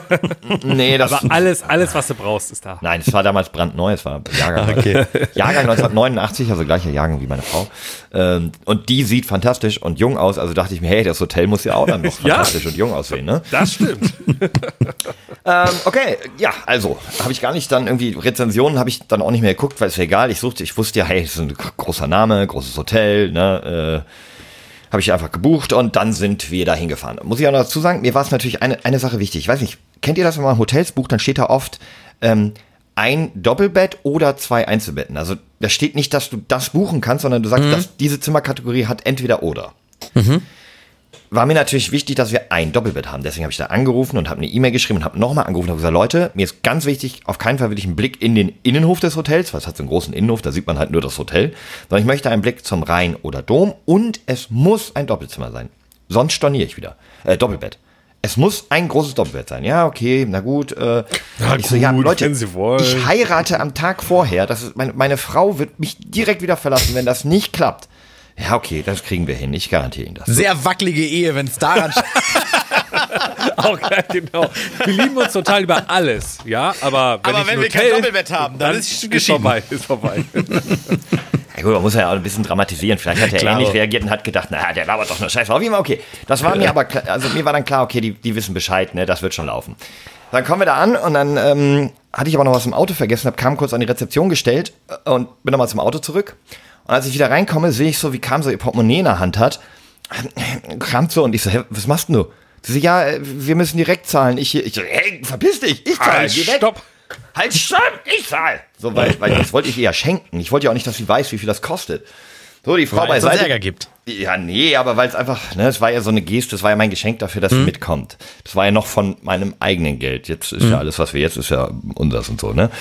[SPEAKER 3] Nee, das
[SPEAKER 4] Aber alles, alles, was du brauchst, ist da.
[SPEAKER 3] Nein, es war damals brandneu, es war Jahrgang,
[SPEAKER 1] Okay.
[SPEAKER 3] Jahrgang 1989, also gleicher Jahrgang wie meine Frau. Ähm, und die sieht fantastisch und jung aus, also dachte ich mir, hey, das Hotel muss ja auch dann noch
[SPEAKER 4] Ja.
[SPEAKER 3] fantastisch und jung aussehen, ne?
[SPEAKER 4] Das stimmt.
[SPEAKER 3] Ähm, okay, ja, also, habe ich gar nicht dann irgendwie, Rezensionen habe ich dann auch nicht mehr geguckt, weil es ja egal, ich suchte, ich wusste ja, hey, es ist ein großer Name, großes Hotel, ne, äh, habe ich einfach gebucht und dann sind wir da hingefahren. Muss ich auch noch dazu sagen, mir war es natürlich eine, eine Sache wichtig. Ich weiß nicht, kennt ihr das, wenn man Hotels bucht, dann steht da oft ähm, ein Doppelbett oder zwei Einzelbetten. Also da steht nicht, dass du das buchen kannst, sondern du sagst, dass diese Zimmerkategorie hat entweder oder. War mir natürlich wichtig, dass wir ein Doppelbett haben. Deswegen habe ich da angerufen und habe eine E-Mail geschrieben und habe nochmal angerufen und habe gesagt, Leute, mir ist ganz wichtig, auf keinen Fall will ich einen Blick in den Innenhof des Hotels, weil es hat so einen großen Innenhof, da sieht man halt nur das Hotel, sondern ich möchte einen Blick zum Rhein oder Dom und es muss ein Doppelzimmer sein. Sonst storniere ich wieder. Äh, Doppelbett. Es muss ein großes Doppelbett sein. Ja, okay, na gut. Äh,
[SPEAKER 4] Na
[SPEAKER 3] ich so, ja,
[SPEAKER 4] gut,
[SPEAKER 3] Leute, ich heirate am Tag vorher. Das ist meine, meine Frau wird mich direkt wieder verlassen, wenn das nicht klappt. Ja, okay, das kriegen wir hin. Ich garantiere Ihnen das.
[SPEAKER 1] sehr wackelige Ehe, wenn es daran
[SPEAKER 4] Auch genau. Wir lieben uns total über alles, ja, aber wenn,
[SPEAKER 1] Aber wenn wir kein Doppelbett haben, dann ist es
[SPEAKER 4] ist
[SPEAKER 1] geschieden.
[SPEAKER 4] vorbei, ist vorbei.
[SPEAKER 3] Ja gut, man muss ja auch ein bisschen dramatisieren. Vielleicht hat er
[SPEAKER 1] Klar.
[SPEAKER 3] ähnlich reagiert und hat gedacht, naja, der labert doch nur Scheiße. Auf jeden Fall, okay. Das war mir aber, klar, also mir war dann klar, okay, die, die wissen Bescheid, ne, das wird schon laufen. Dann kommen wir da an und dann ähm, hatte ich aber noch was im Auto vergessen, hab kam kurz an die Rezeption gestellt äh, und bin nochmal zum Auto zurück. Und als ich wieder reinkomme, sehe ich so, wie Kam so ihr Portemonnaie in der Hand hat. Kramt so und ich so, hä, was machst denn du? Sie so, ja, äh, wir müssen direkt zahlen. Ich, ich so, hey, verpiss dich, ich zahle,
[SPEAKER 4] Halt,
[SPEAKER 3] geh weg.
[SPEAKER 4] stopp.
[SPEAKER 3] Halt, stopp, ich zahl. So, weil, weil das wollte ich ihr ja schenken. Ich wollte ja auch nicht, dass sie weiß, wie viel das kostet. So, die Frau
[SPEAKER 1] Weil es
[SPEAKER 3] beiseite.
[SPEAKER 1] Ärger gibt.
[SPEAKER 3] Ja, nee, aber weil es einfach, ne, es war ja so eine Geste, es war ja mein Geschenk dafür, dass sie mitkommt. Das war ja noch von meinem eigenen Geld. Jetzt ist ja alles, was wir jetzt, ist ja unseres und so, ne?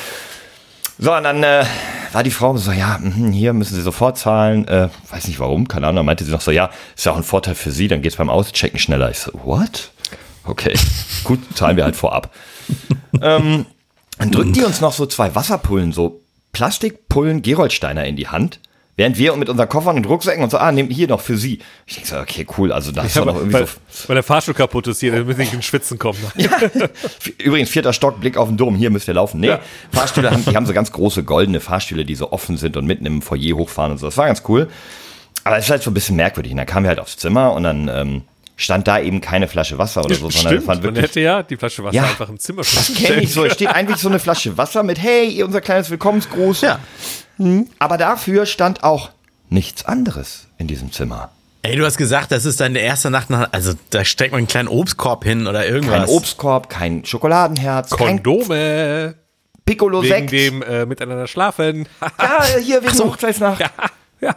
[SPEAKER 3] So, und dann äh, war die Frau so, ja, mhm, hier müssen Sie sofort zahlen. Äh, weiß nicht warum, keine Ahnung. Dann meinte sie noch so, ja, ist ja auch ein Vorteil für Sie, dann geht's beim Auschecken schneller. Ich so, what? Okay, gut, zahlen wir halt vorab. ähm, dann drückt die uns noch so zwei Wasserpullen, so Plastikpullen Geroldsteiner in die Hand. Während wir mit unseren Koffern und Rucksäcken und so, ah, nehmt hier noch für sie. Ich denke so, okay, cool, also das ist
[SPEAKER 4] Ja,
[SPEAKER 3] doch noch irgendwie
[SPEAKER 4] weil,
[SPEAKER 3] so.
[SPEAKER 4] weil der Fahrstuhl kaputt ist hier, dann müssen ich in Schwitzen kommen.
[SPEAKER 3] Übrigens, vierter Stock, Blick auf den Dom, hier müsst ihr laufen. Nee,
[SPEAKER 4] Ja.
[SPEAKER 3] Fahrstühle haben, die haben so ganz große goldene Fahrstühle, die so offen sind und mitten im Foyer hochfahren und so. Das war ganz cool. Aber es ist halt so ein bisschen merkwürdig. Und dann kamen wir halt aufs Zimmer und dann ähm, stand da eben keine Flasche Wasser oder so, sondern
[SPEAKER 4] Stimmt, man
[SPEAKER 3] wirklich.
[SPEAKER 4] hätte ja die Flasche Wasser
[SPEAKER 3] Ja.
[SPEAKER 4] einfach im Zimmer schon
[SPEAKER 3] Das kenne ich so. Es steht eigentlich so eine Flasche Wasser mit, hey, ihr unser kleines Willkommensgruß.
[SPEAKER 1] Ja.
[SPEAKER 3] Aber dafür stand auch nichts anderes in diesem Zimmer.
[SPEAKER 1] Ey, du hast gesagt, das ist deine erste Nacht nach. Also da steckt man einen kleinen Obstkorb hin oder irgendwas.
[SPEAKER 3] Kein Obstkorb, kein Schokoladenherz, kein
[SPEAKER 4] Kondome.
[SPEAKER 3] Piccolo
[SPEAKER 4] Wegen
[SPEAKER 3] Sekt.
[SPEAKER 4] dem äh, Miteinander schlafen.
[SPEAKER 3] Ja, hier wegen der Hochzeitsnacht.
[SPEAKER 4] ja, ja.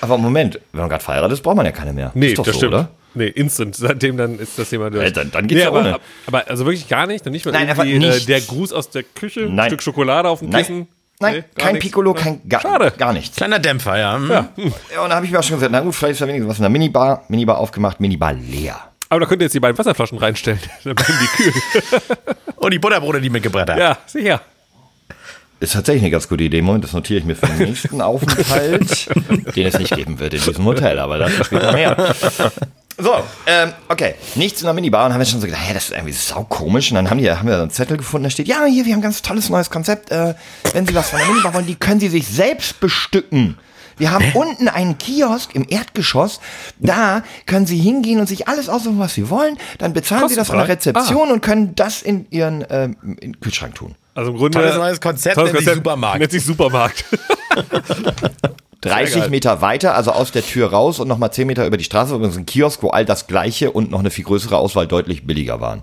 [SPEAKER 3] Aber Moment, wenn man gerade verheiratet ist, braucht man ja keine mehr.
[SPEAKER 4] Nee,
[SPEAKER 3] ist doch
[SPEAKER 4] das
[SPEAKER 3] so,
[SPEAKER 4] stimmt.
[SPEAKER 3] Oder?
[SPEAKER 4] Nee, instant. Seitdem dann ist das Thema durch.
[SPEAKER 3] Ja, dann- dann geht's ja
[SPEAKER 4] aber,
[SPEAKER 3] ohne.
[SPEAKER 4] aber also wirklich gar nicht. Dann nicht mal
[SPEAKER 3] Nein, einfach
[SPEAKER 4] irgendwie, äh,
[SPEAKER 3] nichts.
[SPEAKER 4] der Gruß aus der Küche, ein
[SPEAKER 3] Nein.
[SPEAKER 4] Stück Schokolade auf dem
[SPEAKER 3] Nein,
[SPEAKER 4] Kissen.
[SPEAKER 3] Nein
[SPEAKER 4] Nee,
[SPEAKER 3] kein
[SPEAKER 4] nichts.
[SPEAKER 3] Piccolo, kein gar,
[SPEAKER 4] Schade.
[SPEAKER 3] gar nichts.
[SPEAKER 1] Kleiner Dämpfer, ja. Hm.
[SPEAKER 4] Ja.
[SPEAKER 3] Ja, und da habe ich mir auch schon gesagt, na gut, vielleicht ist da wenigstens was in der Minibar, Minibar aufgemacht, Minibar leer.
[SPEAKER 4] Aber da könnt ihr jetzt die beiden Wasserflaschen reinstellen. Dann bleiben die kühl.
[SPEAKER 1] Und die Butterbrote, die mitgebracht hat.
[SPEAKER 4] ja, sicher.
[SPEAKER 3] Ist tatsächlich eine ganz gute Idee. Moment, das notiere ich mir für den nächsten Aufenthalt, den es nicht geben wird in diesem Hotel, aber dazu später mehr. So, ähm, okay. Nichts in der Minibar und haben wir schon so gedacht, hä, das ist irgendwie saukomisch. Und dann haben, die, haben wir so einen Zettel gefunden, da steht, ja, hier, wir haben ein ganz tolles neues Konzept. Äh, wenn Sie was von der Minibar wollen, die können Sie sich selbst bestücken. Wir haben unten einen Kiosk im Erdgeschoss. Da können Sie hingehen und sich alles aussuchen, was Sie wollen. Dann bezahlen Sie das an der
[SPEAKER 4] Kostenfrei?
[SPEAKER 3] Rezeption und können das in Ihren ähm, in Kühlschrank tun.
[SPEAKER 4] Also im Grunde.
[SPEAKER 1] Tolles neues Konzept, nennt sich Supermarkt.
[SPEAKER 4] Nennt sich Supermarkt.
[SPEAKER 3] 30 Meter weiter, also aus der Tür raus und nochmal 10 Meter über die Straße, übrigens ein Kiosk, wo all das Gleiche und noch eine viel größere Auswahl deutlich billiger waren.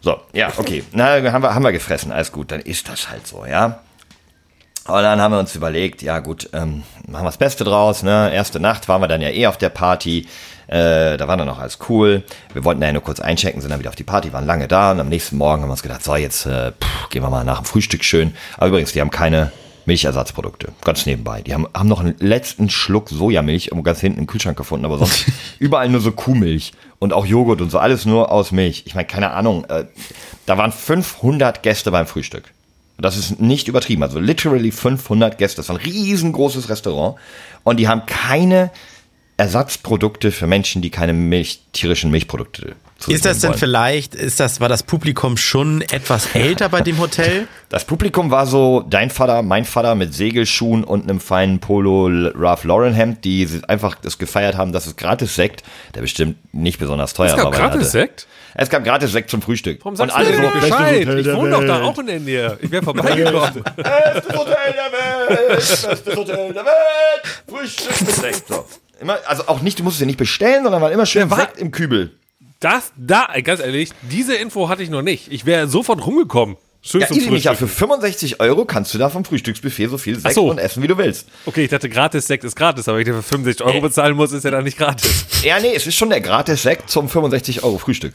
[SPEAKER 3] So, ja, okay. Na, haben wir, haben wir gefressen, alles gut, dann ist das halt so, ja. Und dann haben wir uns überlegt, ja gut, ähm, machen wir das Beste draus, ne? Erste Nacht waren wir dann ja eh auf der Party, äh, da war dann noch alles cool. Wir wollten ja nur kurz einchecken, sind dann wieder auf die Party, waren lange da und am nächsten Morgen haben wir uns gedacht, so jetzt äh, pff, gehen wir mal nach dem Frühstück schön. Aber übrigens, die haben keine Milchersatzprodukte, ganz nebenbei. Die haben, haben noch einen letzten Schluck Sojamilch irgendwo ganz hinten im Kühlschrank gefunden, aber sonst überall nur so Kuhmilch und auch Joghurt und so, alles nur aus Milch. Ich meine, keine Ahnung, äh, da waren 500 Gäste beim Frühstück. Das ist nicht übertrieben. Also literally 500 Gäste. Das war ein riesengroßes Restaurant. Und die haben keine Ersatzprodukte für Menschen, die keine Milch, tierischen Milchprodukte zu
[SPEAKER 1] Ist das denn
[SPEAKER 3] wollen.
[SPEAKER 1] vielleicht, ist das, war das Publikum schon etwas älter bei dem Hotel?
[SPEAKER 3] Das Publikum war so dein Vater, mein Vater mit Segelschuhen und einem feinen Polo Ralph Lauren Hemd, die einfach das gefeiert haben, dass es gratis Sekt, der bestimmt nicht besonders teuer
[SPEAKER 4] Es gab
[SPEAKER 3] war. weil er
[SPEAKER 4] gratis Sekt?
[SPEAKER 3] Es gab gratis Sekt zum Frühstück.
[SPEAKER 4] Warum sagst du denn nicht Bescheid? Ich wohne doch da auch in der Nähe. Ich wäre vorbeigekommen.
[SPEAKER 3] Bestes Hotel der Welt, bestes Hotel der Welt, Frühstück mit Sekt. So. Immer, also auch nicht, du musst es dir nicht bestellen, sondern war immer schön
[SPEAKER 4] Der war-
[SPEAKER 3] Sekt im Kübel.
[SPEAKER 4] Das, da, ganz ehrlich, diese Info hatte ich noch nicht. Ich wäre sofort rumgekommen. Schön
[SPEAKER 3] Ja,
[SPEAKER 4] zum
[SPEAKER 3] easy nicht, ja,
[SPEAKER 4] Frühstück.
[SPEAKER 3] für 65 Euro kannst du da vom Frühstücksbuffet so viel Sekt
[SPEAKER 4] so.
[SPEAKER 3] und essen, wie du willst.
[SPEAKER 4] Okay, ich dachte, gratis Sekt ist gratis, aber wenn ich dafür 65 Euro bezahlen muss, ist ja dann nicht gratis.
[SPEAKER 3] Ja, nee, es ist schon der gratis Sekt zum 65 Euro Frühstück.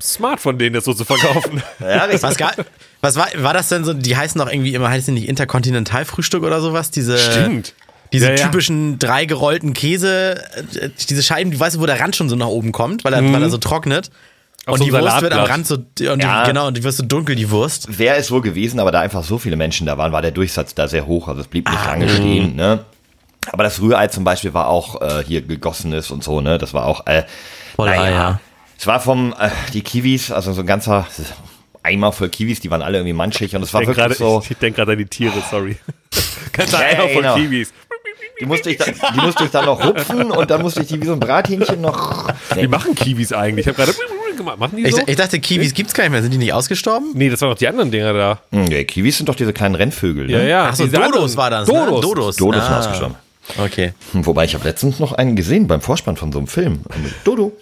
[SPEAKER 4] Smart von denen, das so zu verkaufen.
[SPEAKER 3] Ja, richtig.
[SPEAKER 1] Was, ga- was war, war das denn so? Die heißen doch irgendwie immer, heißen die nicht Interkontinentalfrühstück oder sowas? Diese,
[SPEAKER 4] Stimmt.
[SPEAKER 1] Diese
[SPEAKER 4] Ja, ja.
[SPEAKER 1] typischen drei gerollten Käse, äh, diese Scheiben, die weißt du, wo der Rand schon so nach oben kommt, weil er, weil er so trocknet.
[SPEAKER 4] Auf
[SPEAKER 1] und
[SPEAKER 4] so
[SPEAKER 1] die Wurst wird am. Rand so, und
[SPEAKER 3] Ja.
[SPEAKER 1] die, genau, und die wird so dunkel, die Wurst.
[SPEAKER 3] Wäre es wohl gewesen, aber da einfach so viele Menschen da waren, war der Durchsatz da sehr hoch. Also es blieb
[SPEAKER 4] Ah,
[SPEAKER 3] nicht lange stehen. Ne? Aber das Rührei zum Beispiel war auch äh, hier gegossenes und so. Ne, das war auch. Äh,
[SPEAKER 1] Voll Ei, ja.
[SPEAKER 3] Es war vom äh, die Kiwis, also so ein ganzer Eimer voll Kiwis, die waren alle irgendwie manchig und es war wirklich
[SPEAKER 4] gerade-
[SPEAKER 3] so.
[SPEAKER 4] Ich, ich denke gerade an die Tiere, sorry. Ganz
[SPEAKER 3] Ja,
[SPEAKER 4] einfach von
[SPEAKER 3] genau.
[SPEAKER 4] Kiwis.
[SPEAKER 3] Die musste ich dann, die musste ich dann noch rupfen und dann musste ich die wie so ein Brathähnchen noch.
[SPEAKER 4] Wie machen Kiwis eigentlich? Ich habe gerade gemacht. Machen die
[SPEAKER 1] Ich,
[SPEAKER 4] so?
[SPEAKER 1] ich dachte, Kiwis gibt's gar nicht mehr. Sind die nicht ausgestorben?
[SPEAKER 4] nee, das waren doch die anderen Dinger da.
[SPEAKER 3] Hm, ja, Kiwis sind doch diese kleinen Rennvögel. Ne?
[SPEAKER 4] Ja, ja.
[SPEAKER 1] Ach so,
[SPEAKER 4] diese
[SPEAKER 1] Dodos
[SPEAKER 4] anderen.
[SPEAKER 1] war das.
[SPEAKER 4] Dodos.
[SPEAKER 1] Ne? Dodos.
[SPEAKER 3] Dodos sind
[SPEAKER 1] Ah.
[SPEAKER 3] ausgestorben.
[SPEAKER 1] Okay.
[SPEAKER 3] Hm, Wobei ich habe letztens noch einen gesehen beim Vorspann von so einem Film. Mit Dodo.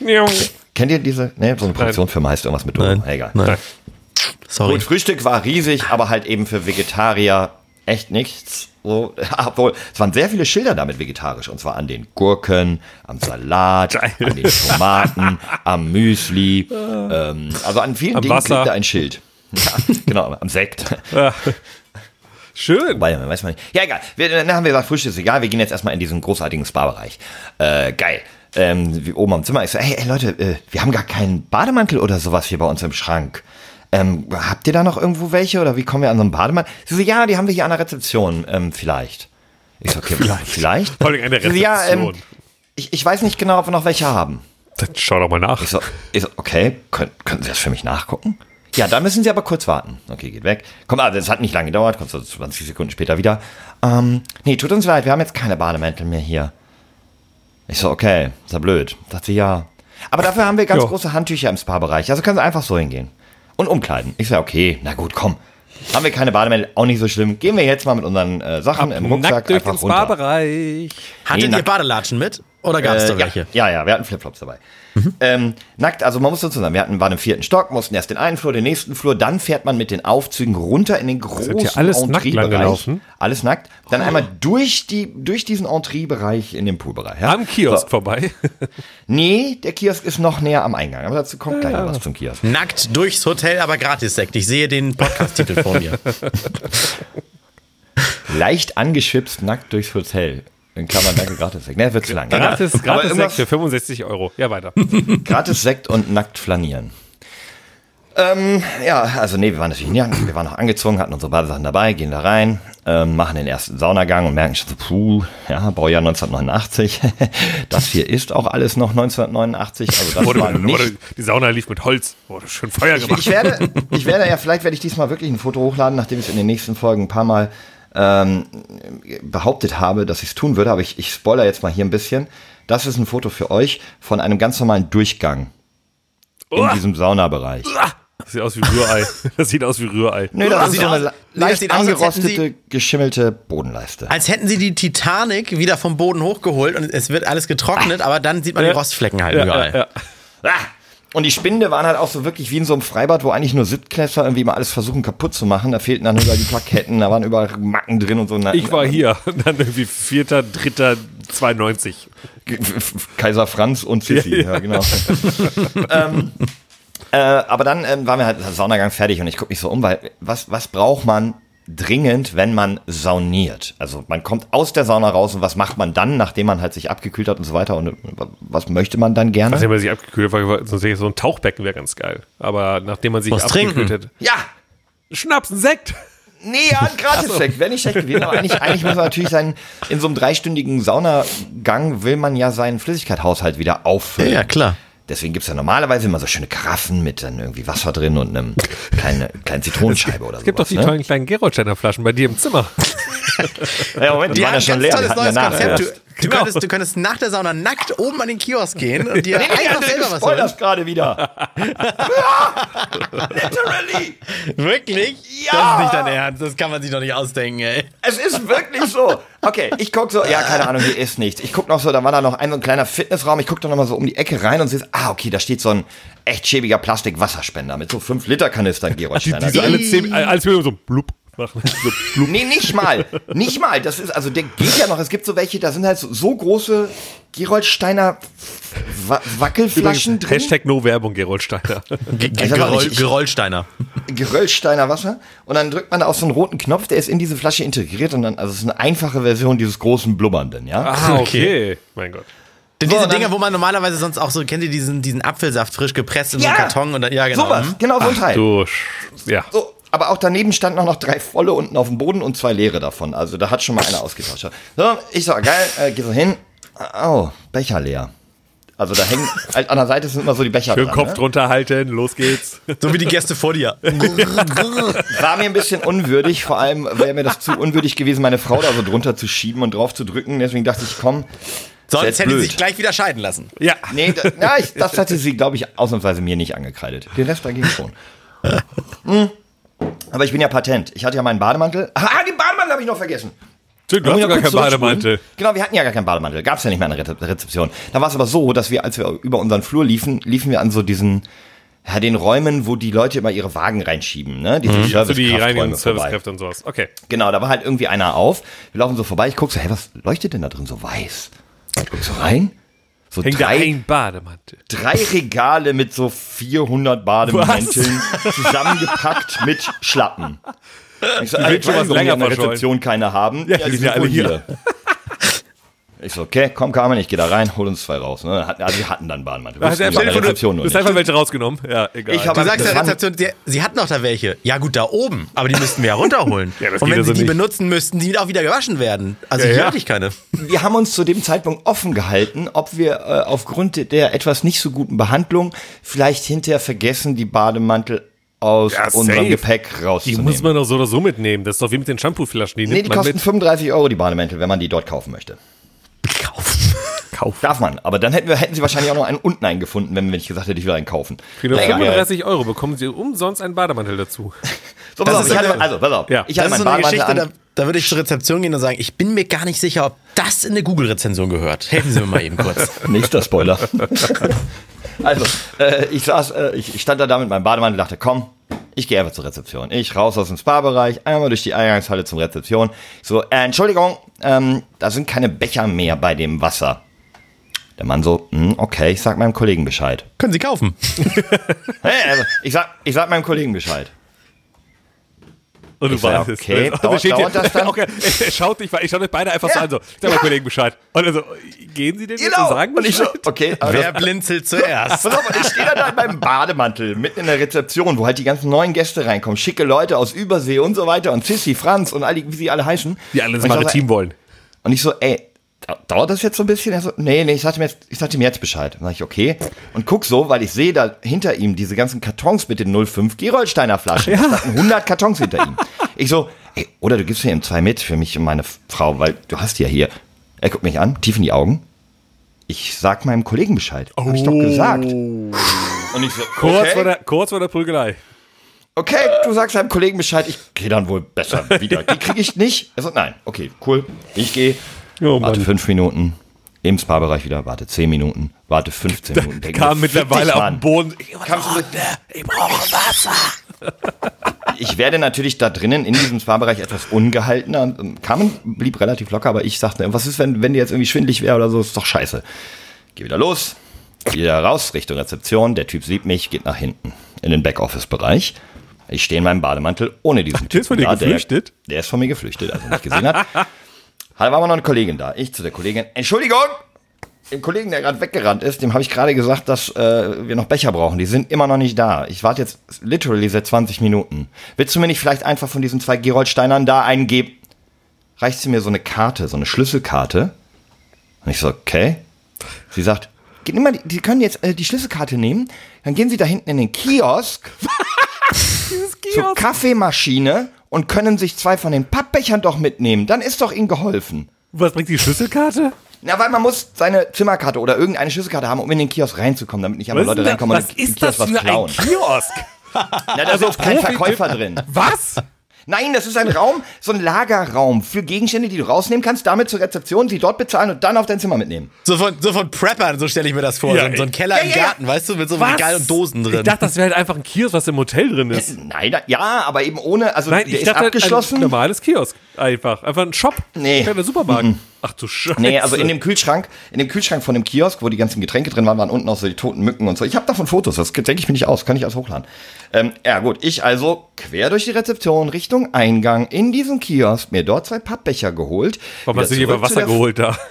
[SPEAKER 4] Ja.
[SPEAKER 3] Kennt ihr diese? Ne, so eine Produktionsfirma heißt irgendwas mit Dodo.
[SPEAKER 1] Nein.
[SPEAKER 3] Egal.
[SPEAKER 1] Nein. Sorry.
[SPEAKER 3] Gut, Frühstück war riesig, aber halt eben für Vegetarier echt nichts. So, obwohl, es waren sehr viele Schilder damit vegetarisch. Und zwar an den Gurken, am Salat,
[SPEAKER 4] Geil.
[SPEAKER 3] an den Tomaten, am Müsli. ähm, also an vielen
[SPEAKER 4] Am
[SPEAKER 3] Dingen
[SPEAKER 4] Wasser.
[SPEAKER 3] klebte ein Schild. Ja, genau, am Sekt.
[SPEAKER 4] Schön.
[SPEAKER 3] Weil, weiß man nicht. Ja, egal. Wir, dann haben wir gesagt, Frühstück ist egal. Wir gehen jetzt erstmal in diesen großartigen Spa-Bereich. Äh, geil. Ähm, wie oben am Zimmer. Ich so, hey, hey Leute, äh, wir haben gar keinen Bademantel oder sowas hier bei uns im Schrank. Ähm, habt ihr da noch irgendwo welche oder wie kommen wir an so einen Bademantel? Sie so, ja, die haben wir hier an der Rezeption, ähm, vielleicht. Ich so, okay, vielleicht. vielleicht?
[SPEAKER 4] Vor allem an der
[SPEAKER 3] Sie so, ja, ähm,
[SPEAKER 4] Rezeption.
[SPEAKER 3] ich, ich weiß nicht genau, ob wir noch welche haben.
[SPEAKER 4] Dann schau doch mal nach.
[SPEAKER 3] Ich so, ich so okay, können, können Sie das für mich nachgucken? Ja, dann müssen Sie aber kurz warten. Okay, geht weg. Komm, also das hat nicht lange gedauert, kommt so 20 Sekunden später wieder. Ähm, nee, tut uns leid, wir haben jetzt keine Bademäntel mehr hier. Ich so, okay, ist ja blöd. Dachte sie, ja. Aber dafür haben wir ganz
[SPEAKER 4] Ja.
[SPEAKER 3] große Handtücher im Spa-Bereich, also können Sie einfach so hingehen. Und umkleiden. Ich so, okay, na gut, komm. Haben wir keine Bademäntel, auch nicht so schlimm. Gehen wir jetzt mal mit unseren äh, Sachen im Rucksack
[SPEAKER 4] Nackt durch den
[SPEAKER 3] einfach runter.
[SPEAKER 4] Spa-Bereich.
[SPEAKER 1] Hattet
[SPEAKER 3] Nee,
[SPEAKER 1] ihr. Badelatschen mit? Oder gab es da
[SPEAKER 3] Äh,
[SPEAKER 1] welche?
[SPEAKER 3] Ja, ja, ja, wir hatten Flipflops dabei. Ähm, nackt, also man muss dazu sagen, wir hatten, waren im vierten Stock, mussten erst den einen Flur, den nächsten Flur, dann fährt man mit den Aufzügen runter in den großen
[SPEAKER 4] hier alles nackt
[SPEAKER 3] Entreebereich.
[SPEAKER 4] langgelaufen?
[SPEAKER 3] Alles nackt. Dann einmal durch, die, durch diesen Entreebereich in den Poolbereich. Ja?
[SPEAKER 4] Am Kiosk
[SPEAKER 3] So.
[SPEAKER 4] vorbei.
[SPEAKER 3] Nee, der Kiosk ist noch näher am Eingang, aber dazu kommt gleich noch was zum Kiosk.
[SPEAKER 1] Nackt durchs Hotel, aber gratis Sekt. Ich sehe den Podcast-Titel vor mir.
[SPEAKER 3] Leicht angeschwipst, nackt durchs Hotel. In Klammern, danke, gratis Sekt. Ne, wird zu lang. Ja,
[SPEAKER 4] Gratis,
[SPEAKER 3] aber
[SPEAKER 4] gratis Sekt für 65 Euro. Ja, weiter.
[SPEAKER 3] Gratis Sekt und nackt flanieren. Ähm, ja, also nee, wir waren natürlich nicht, wir waren noch angezogen, hatten unsere Badesachen dabei, gehen da rein, ähm, machen den ersten Saunagang und merken schon so, puh, ja, Baujahr 1989. Das hier ist auch alles noch 1989, also das
[SPEAKER 4] Wurde,
[SPEAKER 3] war nicht
[SPEAKER 4] wurde, die Sauna lief mit Holz. Wurde schön Feuer
[SPEAKER 3] ich,
[SPEAKER 4] gemacht.
[SPEAKER 3] ich werde, ich werde ja, vielleicht werde ich diesmal wirklich ein Foto hochladen, nachdem ich es in den nächsten Folgen ein paar Mal ähm, behauptet habe, dass ich es tun würde, aber ich, ich spoiler jetzt mal hier ein bisschen. Das ist ein Foto für euch von einem ganz normalen Durchgang in
[SPEAKER 4] Uah.
[SPEAKER 3] diesem Saunabereich.
[SPEAKER 4] Das sieht aus wie Rührei. Das sieht aus wie Rührei.
[SPEAKER 3] Nee, das,
[SPEAKER 1] Das
[SPEAKER 3] ist
[SPEAKER 1] sieht
[SPEAKER 3] so eine
[SPEAKER 1] aus-
[SPEAKER 3] le-
[SPEAKER 1] nee, das
[SPEAKER 3] leicht
[SPEAKER 1] sieht aus,
[SPEAKER 3] angerostete, geschimmelte Bodenleiste.
[SPEAKER 1] Als hätten sie die Titanic wieder vom Boden hochgeholt und es wird alles getrocknet, aber dann sieht man die
[SPEAKER 4] Ja.
[SPEAKER 1] Rostflecken halt
[SPEAKER 4] Ja,
[SPEAKER 1] überall.
[SPEAKER 4] ja, ja.
[SPEAKER 3] Ah! Und die Spinde waren halt auch so wirklich wie in so einem Freibad, wo eigentlich nur Siebtklässler irgendwie mal alles versuchen kaputt zu machen. Da fehlten dann überall die Plaketten, da waren überall Macken drin und so.
[SPEAKER 4] Ich war hier. Dann irgendwie 4.3.92.
[SPEAKER 3] Kaiser Franz und Sissi, ja, genau. ähm, äh, aber dann ähm, waren wir halt Saunagang fertig und ich gucke mich so um, weil was, was braucht man dringend, wenn man sauniert? Also man kommt aus der Sauna raus und was macht man dann, nachdem man halt sich abgekühlt hat und so weiter und äh, was möchte man dann gerne?
[SPEAKER 4] Ob er sich abgekühlt hat, weil sonst so ein Tauchbecken wäre ganz geil. Aber nachdem man sich
[SPEAKER 1] Was
[SPEAKER 4] abgekühlt
[SPEAKER 1] trinken.
[SPEAKER 4] hätte.
[SPEAKER 3] ja,
[SPEAKER 4] Schnaps, ein Sekt.
[SPEAKER 3] Nee, ja, ein Gratis-Sekt. Wäre nicht schlecht gewesen. Aber eigentlich, eigentlich muss man natürlich seinen, in so einem dreistündigen Saunagang will man ja seinen Flüssigkeitshaushalt wieder auffüllen.
[SPEAKER 1] Ja, klar.
[SPEAKER 3] Deswegen gibt's ja normalerweise immer so schöne Karaffen mit dann irgendwie Wasser drin und einem kleinen, kleinen Zitronenscheibe oder so.
[SPEAKER 4] Es gibt doch die
[SPEAKER 3] ne?
[SPEAKER 4] tollen kleinen Geroldsteiner Flaschen bei dir im Zimmer.
[SPEAKER 3] Ja, Moment, die,
[SPEAKER 1] Die
[SPEAKER 3] waren
[SPEAKER 1] haben
[SPEAKER 3] ja schon
[SPEAKER 1] ein
[SPEAKER 3] leer.
[SPEAKER 1] ganz
[SPEAKER 3] Die
[SPEAKER 1] tolles neues. Konzept. Du, du, könntest, du könntest nach der Sauna nackt oben an den Kiosk gehen und dir
[SPEAKER 3] Nee,
[SPEAKER 1] einfach
[SPEAKER 3] nee,
[SPEAKER 1] selber was holen.
[SPEAKER 3] gerade wieder. Literally.
[SPEAKER 1] Wirklich?
[SPEAKER 3] Ja!
[SPEAKER 1] Das ist nicht dein Ernst. Das kann man sich doch nicht ausdenken, ey.
[SPEAKER 3] Es ist wirklich so. Okay, ich guck so, ja, keine Ahnung, hier ist nichts. Ich guck noch so, da war da noch ein so ein kleiner Fitnessraum. Ich guck dann noch mal so um die Ecke rein und sehe, ah, okay, da steht so ein echt schäbiger Plastik-Wasserspender mit so 5 Liter Kanistern Gerolsteiner.
[SPEAKER 4] Die so alle zehn, als wir so blub machen. So.
[SPEAKER 3] Nee, nicht mal. Nicht mal. Das ist, also der geht ja noch. Es gibt so welche, da sind halt so, so große Gerolsteiner Wa Wackelflaschen
[SPEAKER 4] Übrigens,
[SPEAKER 3] drin.
[SPEAKER 4] Hashtag No Werbung, Geroldsteiner.
[SPEAKER 1] Ge
[SPEAKER 3] ich-
[SPEAKER 1] Gerollsteiner.
[SPEAKER 3] Geröllsteiner Wasser. Und dann drückt man da auf so einen roten Knopf, der ist in diese Flasche integriert und dann, also es ist eine einfache Version dieses großen Blubbernden, ja?
[SPEAKER 4] Ah, okay. Mein Gott.
[SPEAKER 1] Diese
[SPEAKER 3] dann-
[SPEAKER 1] Dinger, wo man normalerweise sonst auch so, kennt ihr diesen, diesen Apfelsaft frisch gepresst in so
[SPEAKER 3] Ja!
[SPEAKER 1] einem Karton? Und dann, ja, genau.
[SPEAKER 3] Sowas,
[SPEAKER 1] Hm?
[SPEAKER 3] genau so ein Teil.
[SPEAKER 4] Du, ja.
[SPEAKER 3] So, aber auch daneben standen auch noch drei volle unten auf dem Boden und zwei leere davon. Also da hat schon mal einer ausgetauscht. So, ich so, geil, äh, geh so hin. Oh, Becher leer. Also da hängen, halt an der Seite sind immer so die Becher
[SPEAKER 4] Schön
[SPEAKER 3] dran.
[SPEAKER 4] Kopf
[SPEAKER 3] ne?
[SPEAKER 4] drunter halten, los geht's.
[SPEAKER 1] So wie die Gäste vor dir.
[SPEAKER 3] War mir ein bisschen unwürdig, vor allem wäre mir das zu unwürdig gewesen, meine Frau da so drunter zu schieben und drauf zu drücken. Deswegen dachte ich, komm,
[SPEAKER 1] Sonst
[SPEAKER 3] jetzt
[SPEAKER 1] hätte sie
[SPEAKER 3] blöd.
[SPEAKER 1] sich gleich wieder scheiden lassen.
[SPEAKER 4] Ja.
[SPEAKER 3] Nee, da, na, ich, das hatte sie, glaube ich, ausnahmsweise mir nicht angekreidet. Den Rest dagegen schon. Hm. Aber ich bin ja patent. Ich hatte ja meinen Bademantel. Ah, den Bademantel habe ich noch vergessen.
[SPEAKER 4] Du hast
[SPEAKER 3] ich
[SPEAKER 4] gar keinen Bademantel.
[SPEAKER 3] Genau, wir hatten ja gar keinen Bademantel. Gab es ja nicht mehr an der Reze- Rezeption. Da war es aber so, dass wir, als wir über unseren Flur liefen, liefen wir an so diesen, ja, den Räumen, wo die Leute immer ihre Wagen reinschieben, ne? Diese
[SPEAKER 4] Für die
[SPEAKER 3] Servicekrafträume
[SPEAKER 4] Reinigung,
[SPEAKER 3] vorbei.
[SPEAKER 4] Servicekräfte und sowas. Okay.
[SPEAKER 3] Genau, da war halt irgendwie einer auf. Wir laufen so vorbei. Ich guck so, hey, was leuchtet denn da drin so weiß? Ich guck so rein. So
[SPEAKER 4] Hängt
[SPEAKER 3] drei,
[SPEAKER 4] ein Bademantel.
[SPEAKER 3] drei Regale mit so 400 Bademänteln zusammengepackt mit Schlappen. Ich so,
[SPEAKER 4] Die wird schon was
[SPEAKER 3] die
[SPEAKER 4] länger
[SPEAKER 3] der. Rezeption keine haben.
[SPEAKER 4] Ja, die sind ja alle
[SPEAKER 3] wohl
[SPEAKER 4] hier.
[SPEAKER 3] Ich so, okay, komm Carmen, ich gehe da rein, hol uns zwei raus. Ne? Also wir hatten dann Bademantel. Wir an der
[SPEAKER 4] Telefon-
[SPEAKER 3] Rezeption
[SPEAKER 4] Du
[SPEAKER 3] nur
[SPEAKER 4] hast
[SPEAKER 3] nicht.
[SPEAKER 4] einfach welche rausgenommen. Ja, egal.
[SPEAKER 3] Ich hab-
[SPEAKER 1] Du sagst der Rezeption, sie, sie hatten doch da welche. Ja gut, da oben. Aber die müssten wir ja runterholen.
[SPEAKER 4] Ja, das
[SPEAKER 1] Und wenn
[SPEAKER 4] also
[SPEAKER 1] sie die
[SPEAKER 4] nicht.
[SPEAKER 1] benutzen, müssten die auch wieder gewaschen werden. Also
[SPEAKER 4] Ja,
[SPEAKER 1] hier
[SPEAKER 4] ja.
[SPEAKER 1] hatte ich keine.
[SPEAKER 3] Wir haben uns zu dem Zeitpunkt offen gehalten, ob wir äh, aufgrund der etwas nicht so guten Behandlung vielleicht hinterher vergessen, die Bademantel aus
[SPEAKER 4] Ja,
[SPEAKER 3] unserem. Gepäck
[SPEAKER 4] die
[SPEAKER 3] rauszunehmen.
[SPEAKER 4] muss man doch so oder so mitnehmen. Das ist doch wie mit den Shampooflaschen. Die
[SPEAKER 3] nee,
[SPEAKER 4] nimmt
[SPEAKER 3] die
[SPEAKER 4] man
[SPEAKER 3] kosten
[SPEAKER 4] mit.
[SPEAKER 3] 35 Euro, die Bademäntel, wenn man die dort kaufen möchte.
[SPEAKER 4] Kauf.
[SPEAKER 3] Darf man, aber dann hätten, wir, hätten sie wahrscheinlich auch noch einen unten eingefunden, wenn, wenn ich gesagt hätte, ich will einen kaufen.
[SPEAKER 4] Für nur
[SPEAKER 3] Na, egal.
[SPEAKER 4] 35 Euro bekommen Sie umsonst einen Bademantel dazu.
[SPEAKER 3] So,
[SPEAKER 1] Das
[SPEAKER 3] pass auf,
[SPEAKER 1] ist
[SPEAKER 3] ich hatte, also, pass auf.
[SPEAKER 4] Ja.
[SPEAKER 3] Ich hatte
[SPEAKER 1] Das ist so eine
[SPEAKER 3] Bademantel
[SPEAKER 1] Geschichte,
[SPEAKER 3] an.
[SPEAKER 1] da, Da würde ich zur Rezeption gehen und sagen, ich bin mir gar nicht sicher, ob das in eine Google-Rezension gehört. Helfen Sie mir mal eben kurz.
[SPEAKER 3] Nächster Spoiler. also, äh, ich saß, äh, ich, ich stand da, da mit meinem Bademantel und dachte, komm, ich gehe einfach zur Rezeption. Ich raus aus dem Spa-Bereich, einmal durch die Eingangshalle zum Rezeption. So, äh, Entschuldigung, ähm, da sind keine Becher mehr bei dem Wasser. Der Mann so, hm, okay, ich sag meinem Kollegen Bescheid.
[SPEAKER 1] Können Sie kaufen.
[SPEAKER 3] Hey, also, ich sag, ich sag meinem Kollegen Bescheid.
[SPEAKER 4] Und du
[SPEAKER 3] sag,
[SPEAKER 4] weißt es.
[SPEAKER 3] okay,
[SPEAKER 4] Und
[SPEAKER 3] dauert-
[SPEAKER 4] steht hier-
[SPEAKER 3] dauert das dann?
[SPEAKER 4] Okay, er schaut dich, ich schaue euch beide einfach so
[SPEAKER 3] Ja.
[SPEAKER 4] an, so, ich sag mal Kollegen Bescheid. Und also, gehen Sie denn jetzt und sagen
[SPEAKER 3] und ich so, okay, aber
[SPEAKER 1] Wer blinzelt zuerst?
[SPEAKER 3] Pass auf, und ich stehe da in meinem Bademantel, mitten in der Rezeption, wo halt die ganzen neuen Gäste reinkommen, schicke Leute aus Übersee und so weiter und Sissy, Franz und all die, wie sie alle heißen.
[SPEAKER 4] Die alle
[SPEAKER 3] ich
[SPEAKER 4] Maritim
[SPEAKER 3] so,
[SPEAKER 4] wollen.
[SPEAKER 3] Und ich so, ey, dauert das jetzt so ein bisschen? Er so, nee, nee, ich sagte mir jetzt, ich sagte ihm jetzt Bescheid. Dann sag ich, okay. Und guck so, weil ich sehe da hinter ihm diese ganzen Kartons mit den 05 Gerolsteiner Flaschen. Ja. Da standen 100 Kartons hinter ihm. Ich so, ey, oder du gibst mir eben zwei mit für mich und meine Frau, weil du hast die ja hier. Er guckt mich an, tief in die Augen. Ich sag meinem Kollegen Bescheid. Hab ich doch gesagt. Und ich so,
[SPEAKER 4] Kurz,
[SPEAKER 3] okay.
[SPEAKER 4] vor der, kurz vor der Prügelei.
[SPEAKER 3] Okay, du sagst deinem Kollegen Bescheid, ich gehe dann wohl besser wieder. Die kriege ich nicht. Also nein, okay, cool. Ich gehe,
[SPEAKER 4] Oh,
[SPEAKER 3] warte fünf Minuten, im Spa-Bereich wieder, warte zehn Minuten, warte 15 Minuten. Denk
[SPEAKER 4] Kam
[SPEAKER 3] mir,
[SPEAKER 4] mittlerweile
[SPEAKER 3] dich,
[SPEAKER 4] auf den Boden.
[SPEAKER 3] Du mit-
[SPEAKER 1] Ich brauche Wasser.
[SPEAKER 3] Ich werde natürlich da drinnen in diesem Spa-Bereich etwas ungehaltener. Carmen blieb relativ locker, aber ich sagte, was ist, wenn, wenn dir jetzt irgendwie schwindlig wäre oder so, ist doch scheiße. Geh wieder los, geh wieder raus, Richtung Rezeption. Der Typ sieht mich, geht nach hinten in den Backoffice-Bereich. Ich stehe in meinem Bademantel ohne diesen
[SPEAKER 4] der ist von dir
[SPEAKER 3] da,
[SPEAKER 4] geflüchtet?
[SPEAKER 3] Der, der ist von mir geflüchtet, also nicht gesehen hat. Da war aber noch eine Kollegin da. Ich zu der Kollegin, Entschuldigung, dem Kollegen, der gerade weggerannt ist, dem habe ich gerade gesagt, dass äh, wir noch Becher brauchen. Die sind immer noch nicht da. Ich warte jetzt literally seit 20 Minuten. Willst du mir nicht vielleicht einfach von diesen zwei Geroldsteinern da eingeben? Reicht sie mir so eine Karte, so eine Schlüsselkarte? Und ich so, okay. Sie sagt, "Geht immer, die können jetzt äh, die Schlüsselkarte nehmen, dann gehen Sie da hinten in den Kiosk zur Kaffeemaschine und können sich zwei von den Pappbechern doch mitnehmen. Dann ist doch Ihnen geholfen.
[SPEAKER 4] Was bringt die Schlüsselkarte?
[SPEAKER 3] Na, weil man muss seine Zimmerkarte oder irgendeine Schlüsselkarte haben, um in den Kiosk reinzukommen, damit nicht andere
[SPEAKER 4] Was,
[SPEAKER 3] Leute
[SPEAKER 4] ist, denn
[SPEAKER 3] reinkommen
[SPEAKER 4] da, was
[SPEAKER 3] und
[SPEAKER 4] ist das
[SPEAKER 3] Kiosk
[SPEAKER 4] für
[SPEAKER 3] was
[SPEAKER 4] ein
[SPEAKER 3] klauen.
[SPEAKER 4] Kiosk?
[SPEAKER 3] Na, da ist auch kein Verkäufer drin.
[SPEAKER 4] Was?
[SPEAKER 3] Nein, das ist ein Raum, so ein Lagerraum für Gegenstände, die du rausnehmen kannst, damit zur Rezeption, sie dort bezahlen und dann auf dein Zimmer mitnehmen.
[SPEAKER 1] So von, so von Preppern, so stelle ich mir das vor.
[SPEAKER 4] Ja,
[SPEAKER 1] so, so ein Keller
[SPEAKER 3] ja,
[SPEAKER 1] im
[SPEAKER 3] ja, ja.
[SPEAKER 1] Garten, weißt du, mit so und Dosen drin.
[SPEAKER 4] Ich dachte, das wäre halt einfach ein Kiosk, was im Hotel drin ist.
[SPEAKER 3] Nein, da, ja, aber eben ohne, also
[SPEAKER 4] Nein,
[SPEAKER 3] der
[SPEAKER 4] ich
[SPEAKER 3] ist
[SPEAKER 4] dachte halt
[SPEAKER 3] abgeschlossen.
[SPEAKER 4] ein normales Kiosk. Einfach. Einfach ein Shop.
[SPEAKER 3] Nee.
[SPEAKER 4] Kein Supermarkt. Ach du Scheiße.
[SPEAKER 3] Nee, also in dem Kühlschrank, in dem Kühlschrank von dem Kiosk, wo die ganzen Getränke drin waren, waren unten auch so die toten Mücken und so. Ich habe davon Fotos, das denke ich mir nicht aus, kann ich alles hochladen. Ähm, ja gut, ich also quer durch die Rezeption Richtung Eingang in diesen Kiosk, mir dort zwei Pappbecher geholt.
[SPEAKER 4] Warum hast du dir mal Wasser geholt da?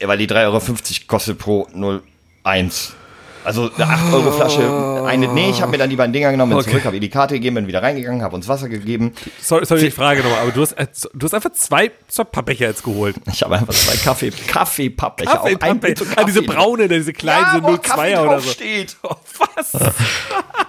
[SPEAKER 3] Ja, weil die 3,50 Euro kostet pro 01. Also eine 8 Euro Flasche, eine, nee, ich habe mir dann die beiden Dinger genommen, bin
[SPEAKER 4] Okay.
[SPEAKER 3] zurück, habe ihr die Karte gegeben, bin wieder reingegangen, habe uns Wasser gegeben.
[SPEAKER 4] Sorry, sorry die Frage nochmal, aber du hast, äh, du hast einfach zwei, zwei Pappbecher jetzt geholt.
[SPEAKER 3] Ich habe einfach zwei Kaffee, Kaffee-Pappbecher. ein
[SPEAKER 4] Kaffee,
[SPEAKER 3] mit so
[SPEAKER 4] ah, diese
[SPEAKER 3] Kaffee
[SPEAKER 4] braune, diese kleinen,
[SPEAKER 3] ja,
[SPEAKER 4] so
[SPEAKER 3] wo Kaffee
[SPEAKER 4] 02er oder so.
[SPEAKER 3] draufsteht.
[SPEAKER 4] Oh, was?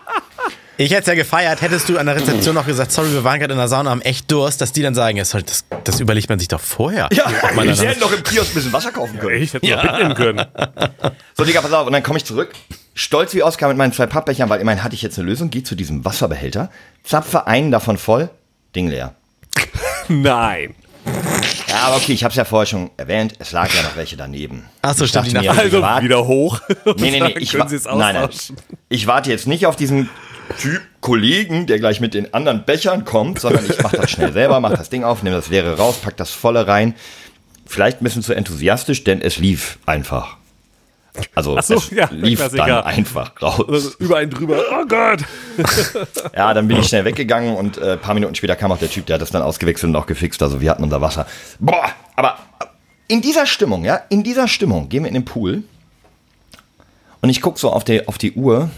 [SPEAKER 1] Ich hätte es ja gefeiert, hättest du an der Rezeption noch gesagt, sorry, wir waren gerade in der Sauna, haben echt Durst, dass die dann sagen, ja, das, das überlegt man sich doch vorher.
[SPEAKER 3] Ja, ich hätte noch im Kiosk ein bisschen Wasser kaufen können.
[SPEAKER 4] Ich hätte ja. mitnehmen können.
[SPEAKER 3] So, Digga, pass auf. Und dann komme ich zurück, stolz wie Oskar mit meinen zwei Pappbechern, weil immerhin hatte ich jetzt eine Lösung, gehe zu diesem Wasserbehälter, zapfe einen davon voll, Ding leer.
[SPEAKER 4] Nein.
[SPEAKER 3] Ja, aber okay, ich habe es ja vorher schon erwähnt, es lag ja noch welche daneben.
[SPEAKER 1] Ach so,
[SPEAKER 3] Ich
[SPEAKER 1] stimmt,
[SPEAKER 3] mir,
[SPEAKER 4] Also wieder hoch.
[SPEAKER 3] Nee, nee, nee, ich, nein, nein. ich warte jetzt nicht auf diesen Typ Kollegen, der gleich mit den anderen Bechern kommt, sondern ich mache das schnell selber, mache das Ding auf, nehme das leere raus, pack das volle rein. Vielleicht ein bisschen zu enthusiastisch, denn es lief einfach. Also
[SPEAKER 4] so,
[SPEAKER 3] es
[SPEAKER 4] ja,
[SPEAKER 3] lief dann einfach raus.
[SPEAKER 4] Also über einen drüber. Oh Gott.
[SPEAKER 3] Ja, dann bin ich schnell weggegangen und äh, ein paar Minuten später kam auch der Typ, der hat das dann ausgewechselt und auch gefixt. Also wir hatten unser Wasser. Boah, aber in dieser Stimmung, ja, in dieser Stimmung gehen wir in den Pool und ich gucke so auf die, auf die Uhr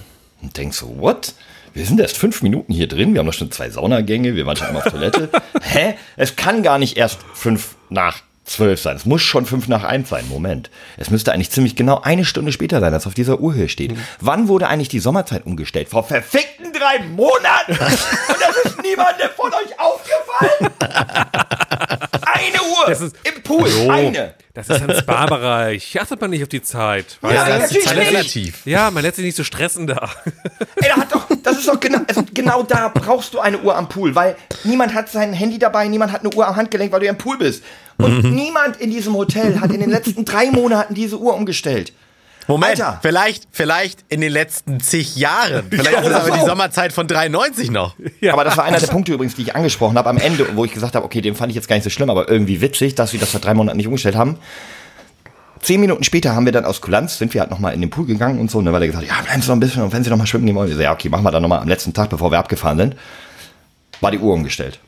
[SPEAKER 3] und denk so, what? Wir sind erst fünf Minuten hier drin, wir haben noch schon zwei Saunagänge, wir waren schon einmal auf Toilette. Hä? Es kann gar nicht erst fünf nach zwölf sein. Es muss schon fünf nach eins sein. Moment. Es müsste eigentlich ziemlich genau eine Stunde später sein, als auf dieser Uhr hier steht. Wann wurde eigentlich die Sommerzeit umgestellt? Vor verfickten drei Monaten! Und das ist niemandem von euch aufgefallen! Eine Uhr!
[SPEAKER 4] Das ist-
[SPEAKER 3] Im Pool!
[SPEAKER 4] Hallo.
[SPEAKER 3] Eine!
[SPEAKER 4] Das ist ein Spa-Bereich. Hier achtet man nicht auf die Zeit.
[SPEAKER 1] Ja,
[SPEAKER 3] Ja,
[SPEAKER 1] das ist relativ.
[SPEAKER 4] Ja, man lässt sich nicht so stressen da.
[SPEAKER 3] Ey, da hat doch, Das ist doch genau, also genau da brauchst du eine Uhr am Pool, weil niemand hat sein Handy dabei, niemand hat eine Uhr am Handgelenk, weil du ja im Pool bist. Und
[SPEAKER 1] Mhm.
[SPEAKER 3] niemand in diesem Hotel hat in den letzten drei Monaten diese Uhr umgestellt.
[SPEAKER 1] Moment,
[SPEAKER 3] Alter.
[SPEAKER 1] vielleicht, vielleicht in den letzten zig Jahren. Vielleicht
[SPEAKER 3] Ja,
[SPEAKER 1] ist es
[SPEAKER 3] oder
[SPEAKER 1] aber die Sommerzeit von 93 noch.
[SPEAKER 3] Aber das war einer der Punkte übrigens, die ich angesprochen habe am Ende, wo ich gesagt habe, okay, den fand ich jetzt gar nicht so schlimm, aber irgendwie witzig, dass wir das vor drei Monaten nicht umgestellt haben. Zehn Minuten später haben wir dann aus Kulanz, sind wir halt nochmal in den Pool gegangen und so, ne, weil er gesagt hat, ja, bleiben Sie noch ein bisschen und wenn Sie noch mal schwimmen gehen wollen, wir so, ja, okay, machen wir dann nochmal am letzten Tag, bevor wir abgefahren sind, war die Uhr umgestellt.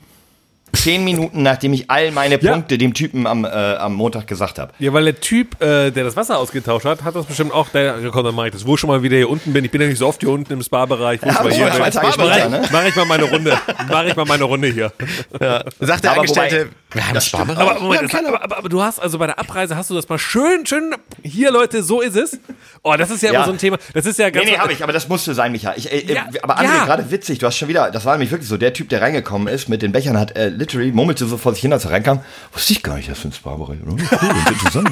[SPEAKER 3] Zehn Minuten, nachdem ich all meine
[SPEAKER 4] Ja.
[SPEAKER 3] Punkte dem Typen am, äh, am Montag gesagt habe.
[SPEAKER 4] Ja, weil der Typ, äh, der das Wasser ausgetauscht hat, hat das bestimmt auch, der, ja, komm, dann mach ich das. Wo ich schon mal wieder hier unten bin, ich bin ja nicht so oft hier unten im Spa-Bereich. Wo ich
[SPEAKER 3] aber
[SPEAKER 4] mal
[SPEAKER 3] so
[SPEAKER 4] hier
[SPEAKER 3] zwei
[SPEAKER 4] bin.
[SPEAKER 3] Tage
[SPEAKER 4] mach,
[SPEAKER 3] später, ne?
[SPEAKER 4] ich, mach ich mal meine Runde. Mach ich mal meine Runde hier.
[SPEAKER 1] Sagt der
[SPEAKER 3] Aber
[SPEAKER 1] Angestellte, wir haben Sparbereich.
[SPEAKER 4] Aber, Moment, das, aber, aber, aber du hast also bei der Abreise hast du das mal schön, schön. Hier, Leute, so ist es. Oh, das ist ja,
[SPEAKER 3] Ja.
[SPEAKER 4] immer so ein Thema. Das ist ja ganz.
[SPEAKER 3] Nee, nee, habe ich, aber das musste sein, Micha. Ich, äh, äh,
[SPEAKER 4] Ja,
[SPEAKER 3] aber André,
[SPEAKER 4] ja.
[SPEAKER 3] gerade witzig, du hast schon wieder, das war nämlich wirklich so, der Typ, der reingekommen ist mit den Bechern, hat äh, literally, murmelte so vor sich hin, als er reinkam, wusste ich gar nicht, dass du ins Spa-Bereich, oder? Cool, interessant.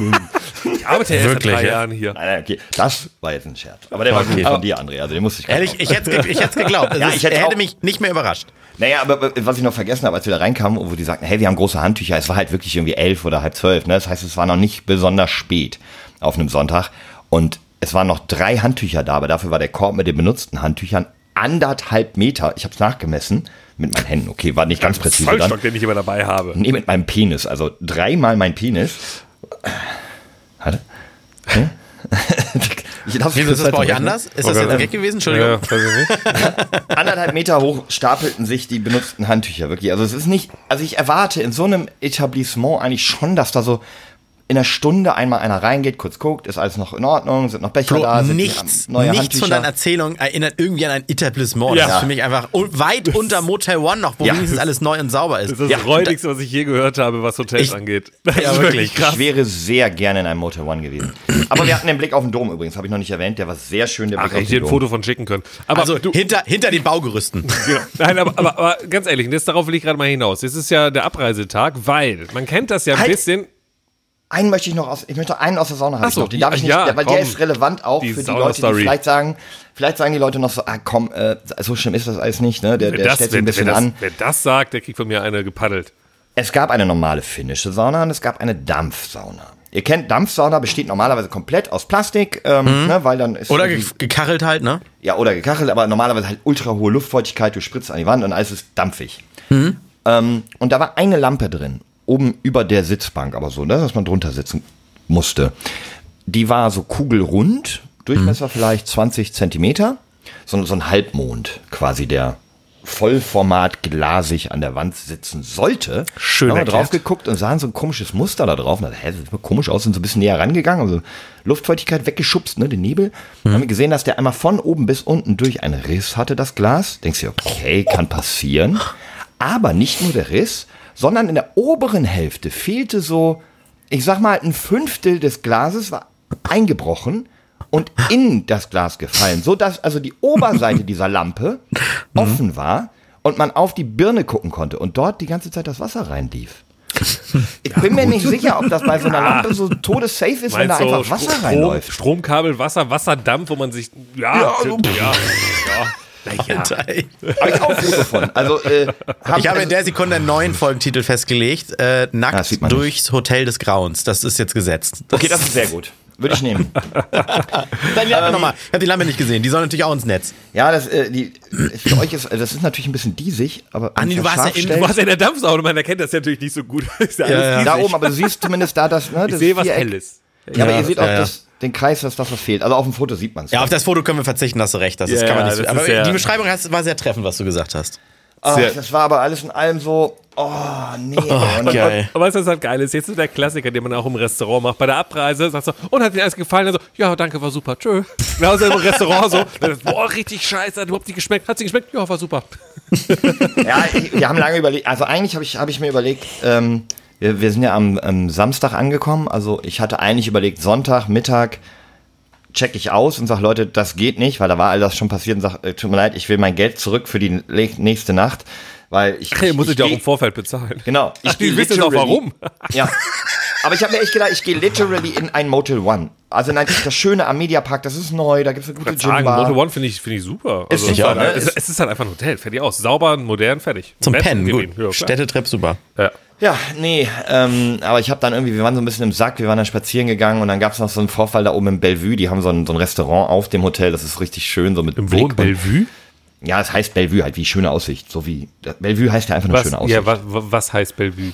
[SPEAKER 4] Ich arbeite ja erst seit
[SPEAKER 1] Wirklich,
[SPEAKER 4] drei
[SPEAKER 1] ja?
[SPEAKER 4] Jahren hier.
[SPEAKER 3] Nein, nein, okay, das war jetzt ein Scherz. Aber der war
[SPEAKER 1] Okay.
[SPEAKER 3] gut von dir, André, also den musste ich gar
[SPEAKER 1] Ehrlich, ich hätte es geglaubt.
[SPEAKER 3] Ja,
[SPEAKER 1] ist-
[SPEAKER 3] ich hätte
[SPEAKER 1] er hätte mich nicht mehr überrascht.
[SPEAKER 3] Naja, aber was ich noch vergessen habe, als wir da reinkamen, wo die sagten, hey, wir haben große Handtücher, es war halt wirklich irgendwie elf oder halb zwölf, ne? Das heißt, es war noch nicht besonders spät auf einem Sonntag. Und es waren noch drei Handtücher da, aber dafür war der Korb mit den benutzten Handtüchern anderthalb Meter. Ich habe es nachgemessen mit meinen Händen. Okay, war nicht ganz präzise dann.
[SPEAKER 4] Zollstock, den ich immer dabei habe.
[SPEAKER 3] Nee, mit meinem Penis. Also dreimal mein Penis. Warte. Hm? Ich darf
[SPEAKER 1] Wieso ist das bei euch anders? Ist das jetzt ein Gag gewesen? Entschuldigung.
[SPEAKER 4] Ja, weiß ich nicht.
[SPEAKER 3] anderthalb Meter hoch stapelten sich die benutzten Handtücher wirklich. Also es ist nicht, also ich erwarte in so einem Etablissement eigentlich schon, dass da so in einer Stunde einmal einer reingeht, kurz guckt, ist alles noch in Ordnung, sind noch Becher
[SPEAKER 1] Bro,
[SPEAKER 3] da, sind
[SPEAKER 1] nichts,
[SPEAKER 3] neue
[SPEAKER 1] nichts
[SPEAKER 3] Handtücher.
[SPEAKER 1] von deiner Erzählung erinnert irgendwie an ein Etablissement. Das
[SPEAKER 4] Ja.
[SPEAKER 1] ist für mich einfach weit unter Motel One noch, wo
[SPEAKER 3] Ja.
[SPEAKER 1] wenigstens alles neu und sauber ist.
[SPEAKER 4] Das ist
[SPEAKER 3] Ja,
[SPEAKER 4] das Räudigste, was ich je gehört habe, was Hotels
[SPEAKER 1] Ich-
[SPEAKER 4] angeht. Das
[SPEAKER 1] Ja,
[SPEAKER 4] ist
[SPEAKER 1] wirklich.
[SPEAKER 4] krass.
[SPEAKER 3] ich wäre sehr gerne in einem Motel One gewesen. Aber wir hatten den Blick auf den Dom übrigens, habe ich noch nicht erwähnt, der war sehr schön, der
[SPEAKER 4] Ach,
[SPEAKER 3] Blick auf
[SPEAKER 4] ich dir
[SPEAKER 3] den
[SPEAKER 4] ein
[SPEAKER 3] Dom.
[SPEAKER 4] Foto von schicken können. Aber
[SPEAKER 1] Also
[SPEAKER 4] du,
[SPEAKER 1] hinter, hinter den Baugerüsten.
[SPEAKER 4] Genau. Nein, aber, aber, aber ganz ehrlich, jetzt darauf will ich gerade mal hinaus. Jetzt ist ja der Abreisetag, weil man kennt das ja ein
[SPEAKER 3] Halt.
[SPEAKER 4] bisschen.
[SPEAKER 3] Einen möchte ich noch aus, ich möchte einen aus der Sauna haben.
[SPEAKER 4] So.
[SPEAKER 3] Den darf ich nicht,
[SPEAKER 4] ja,
[SPEAKER 3] der, weil
[SPEAKER 4] komm.
[SPEAKER 3] der ist relevant auch
[SPEAKER 4] Die
[SPEAKER 3] für die
[SPEAKER 4] Sauna
[SPEAKER 3] Leute, die vielleicht sagen, vielleicht sagen die Leute noch so, ah komm, äh, so schlimm ist das alles nicht, ne? Der,
[SPEAKER 4] Wer
[SPEAKER 3] der
[SPEAKER 4] das,
[SPEAKER 3] stellt sich ein bisschen
[SPEAKER 4] wer, das,
[SPEAKER 3] an.
[SPEAKER 4] wer das sagt, der kriegt von mir eine gepaddelt.
[SPEAKER 3] Es gab eine normale finnische Sauna und es gab eine Dampfsauna. Ihr kennt, Dampfsauna besteht normalerweise komplett aus Plastik, ähm, ne, weil dann ist
[SPEAKER 1] Mhm. Oder ge gekachelt halt, ne?
[SPEAKER 3] ja oder gekachelt, aber normalerweise halt ultra hohe Luftfeuchtigkeit, du spritzt an die Wand und alles ist dampfig.
[SPEAKER 1] Mhm.
[SPEAKER 3] Ähm, und da war eine Lampe drin, oben über der Sitzbank, aber so, ne, dass man drunter sitzen musste. Die war so kugelrund, Durchmesser
[SPEAKER 1] Mhm.
[SPEAKER 3] vielleicht 20 Zentimeter, so, so ein Halbmond quasi, der Vollformat glasig an der Wand sitzen sollte.
[SPEAKER 4] Schön
[SPEAKER 3] Haben wir drauf geguckt und sahen so ein komisches Muster da drauf. Und dachte, hä, das sieht komisch aus, sind so ein bisschen näher rangegangen, also Luftfeuchtigkeit weggeschubst, ne, den Nebel. Dann haben wir gesehen, dass der einmal von oben bis unten durch einen Riss hatte, das Glas. Denkst du, okay, kann passieren. Aber nicht nur der Riss, sondern in der oberen Hälfte fehlte so, ich sag mal, ein Fünftel des Glases war eingebrochen und in das Glas gefallen, so dass also die Oberseite dieser Lampe offen war und man auf die Birne gucken konnte und dort die ganze Zeit das Wasser reinlief. Ich bin mir nicht sicher, ob das bei so einer Lampe so todessafe ist, wenn da
[SPEAKER 4] Meinst
[SPEAKER 3] einfach Wasser
[SPEAKER 4] Strom,
[SPEAKER 3] reinläuft.
[SPEAKER 4] Stromkabel, Wasser, Wasserdampf, wo man sich. Ja,
[SPEAKER 3] Ja,
[SPEAKER 4] ja.
[SPEAKER 3] so-
[SPEAKER 4] ja, ja. Naja.
[SPEAKER 3] Habe ich auch ein Foto von. Also, äh, hab,
[SPEAKER 1] Ich habe
[SPEAKER 3] also,
[SPEAKER 1] in der Sekunde einen neuen Folgentitel festgelegt. Äh,
[SPEAKER 3] Ah, das
[SPEAKER 1] Nackt
[SPEAKER 3] sieht man nicht.
[SPEAKER 1] durchs Hotel des Grauens. Das ist jetzt gesetzt.
[SPEAKER 3] Okay, das ist sehr gut. Würde ich nehmen.
[SPEAKER 1] Dann die Lampe nochmal. Ich habe die Lampe nicht gesehen. Die soll natürlich auch ins Netz.
[SPEAKER 3] Ja, das, äh, die, für euch ist, das ist natürlich ein bisschen diesig, aber.
[SPEAKER 1] Ah, nee, du warst ja in-
[SPEAKER 4] Du warst ja in der Dampfsauna, man erkennt das ja natürlich nicht so gut. Ist ja
[SPEAKER 1] Ja, ja.
[SPEAKER 3] da oben, aber du siehst zumindest da das, ne,
[SPEAKER 4] Ich
[SPEAKER 3] das
[SPEAKER 4] sehe was. Helles.
[SPEAKER 3] Ja, aber
[SPEAKER 1] Ja,
[SPEAKER 3] ihr seht
[SPEAKER 1] ja,
[SPEAKER 3] auch
[SPEAKER 1] ja.
[SPEAKER 3] Das, den Kreis, das das, was fehlt. Also auf dem Foto sieht man es.
[SPEAKER 1] Ja, auf das Foto können wir verzichten, hast du recht. Das ist,
[SPEAKER 4] Ja,
[SPEAKER 1] kann man nicht so.
[SPEAKER 4] das
[SPEAKER 1] Aber die Beschreibung war sehr treffend, was du gesagt hast.
[SPEAKER 3] Ach, das war aber alles in allem so, oh, nee. und dann,
[SPEAKER 1] Geil.
[SPEAKER 4] Weißt du, was halt geil ist? Jetzt ist der Klassiker, den man auch im Restaurant macht. Bei der Abreise sagst du, und hat dir alles gefallen? Also, ja, danke, war super, tschö. Genauso im Restaurant so, dann, boah, richtig scheiße, hat überhaupt nicht geschmeckt. Hat sie geschmeckt? Ja, war super.
[SPEAKER 3] Ja, ich- wir haben lange überlegt, also eigentlich habe ich, hab ich mir überlegt, ähm, wir, wir sind ja am, am Samstag angekommen, also ich hatte eigentlich überlegt, Sonntag, Mittag check ich aus und sag Leute, das geht nicht, weil da war all das schon passiert und sag, äh, tut mir leid, ich will mein Geld zurück für die nächste Nacht, weil ich...
[SPEAKER 4] Ach, ihr
[SPEAKER 3] ich,
[SPEAKER 4] musstet
[SPEAKER 3] ich
[SPEAKER 4] ja auch im Vorfeld bezahlen.
[SPEAKER 3] Genau.
[SPEAKER 4] Ach, die wissen auch
[SPEAKER 3] literally-
[SPEAKER 4] warum.
[SPEAKER 3] Ja. Aber ich habe mir echt gedacht, ich gehe literally in ein Motel One. Also nein, das Schöne am Mediapark, das ist neu, da gibt es eine gute
[SPEAKER 4] Ich sagen,
[SPEAKER 3] Gymbar.
[SPEAKER 4] Moto One finde ich, finde ich super. Also,
[SPEAKER 3] Ist sicher,
[SPEAKER 4] es, ist halt,
[SPEAKER 3] ne?
[SPEAKER 4] es, es ist halt einfach ein Hotel, fertig aus. Sauber, modern, fertig.
[SPEAKER 1] Zum Pennen, gut.
[SPEAKER 4] Ja.
[SPEAKER 1] Städtetrip, super.
[SPEAKER 4] Ja.
[SPEAKER 3] Ja, nee, ähm, aber ich habe dann irgendwie, wir waren so ein bisschen im Sack, wir waren dann spazieren gegangen und dann gab es noch so einen Vorfall da oben im Bellevue, die haben so ein, so ein Restaurant auf dem Hotel, das ist richtig schön, so mit
[SPEAKER 4] Im
[SPEAKER 3] Blick und-
[SPEAKER 4] Bellevue?
[SPEAKER 3] Ja, es heißt Bellevue, halt wie schöne Aussicht, so wie, Bellevue heißt ja einfach nur
[SPEAKER 4] Was,
[SPEAKER 3] schöne Aussicht.
[SPEAKER 4] ja, was, was heißt Bellevue?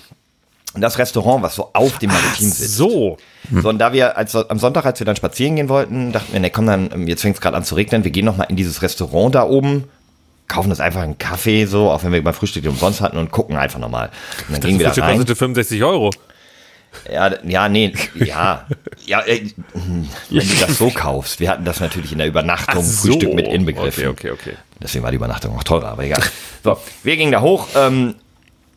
[SPEAKER 3] Das Restaurant, was so auf dem Maritim sitzt.
[SPEAKER 4] So.
[SPEAKER 3] So, und da wir als, am Sonntag, als wir dann spazieren gehen wollten, dachten wir, ne, komm dann, ähm, jetzt fängt es gerade an zu regnen, wir gehen noch mal in dieses Restaurant da oben, kaufen uns einfach einen Kaffee, so, auch wenn wir beim Frühstück den umsonst hatten und gucken einfach nochmal. Und dann gingen wir da
[SPEAKER 4] Das
[SPEAKER 3] rein.
[SPEAKER 4] kostete 65 Euro.
[SPEAKER 3] Ja, ja, nee, ja, ja, äh, wenn du das so kaufst. Wir hatten das natürlich in der Übernachtung, Frühstück mit inbegriffen.
[SPEAKER 4] Okay, okay, okay.
[SPEAKER 3] Deswegen war die Übernachtung auch teurer, aber egal. So, wir gingen da hoch ähm,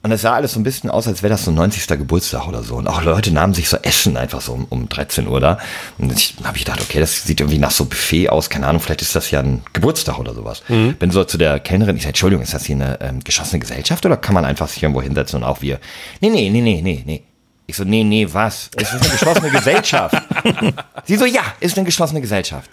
[SPEAKER 3] und es sah alles so ein bisschen aus, als wäre das so ein 90. Geburtstag oder so. Und auch Leute nahmen sich so Essen einfach so um, um 13 Uhr da. Und ich habe ich gedacht, okay, das sieht irgendwie nach so Buffet aus. Keine Ahnung, vielleicht ist das ja ein Geburtstag oder sowas. Bin so zu der Kellnerin, ich sage, Entschuldigung, ist das hier eine ähm, geschlossene Gesellschaft oder kann man einfach sich irgendwo hinsetzen und auch wir? Nee, nee, nee, nee, nee, nee. Ich so, nee, nee, was? Es ist eine geschlossene Gesellschaft. Sie so, ja, ist eine geschlossene Gesellschaft.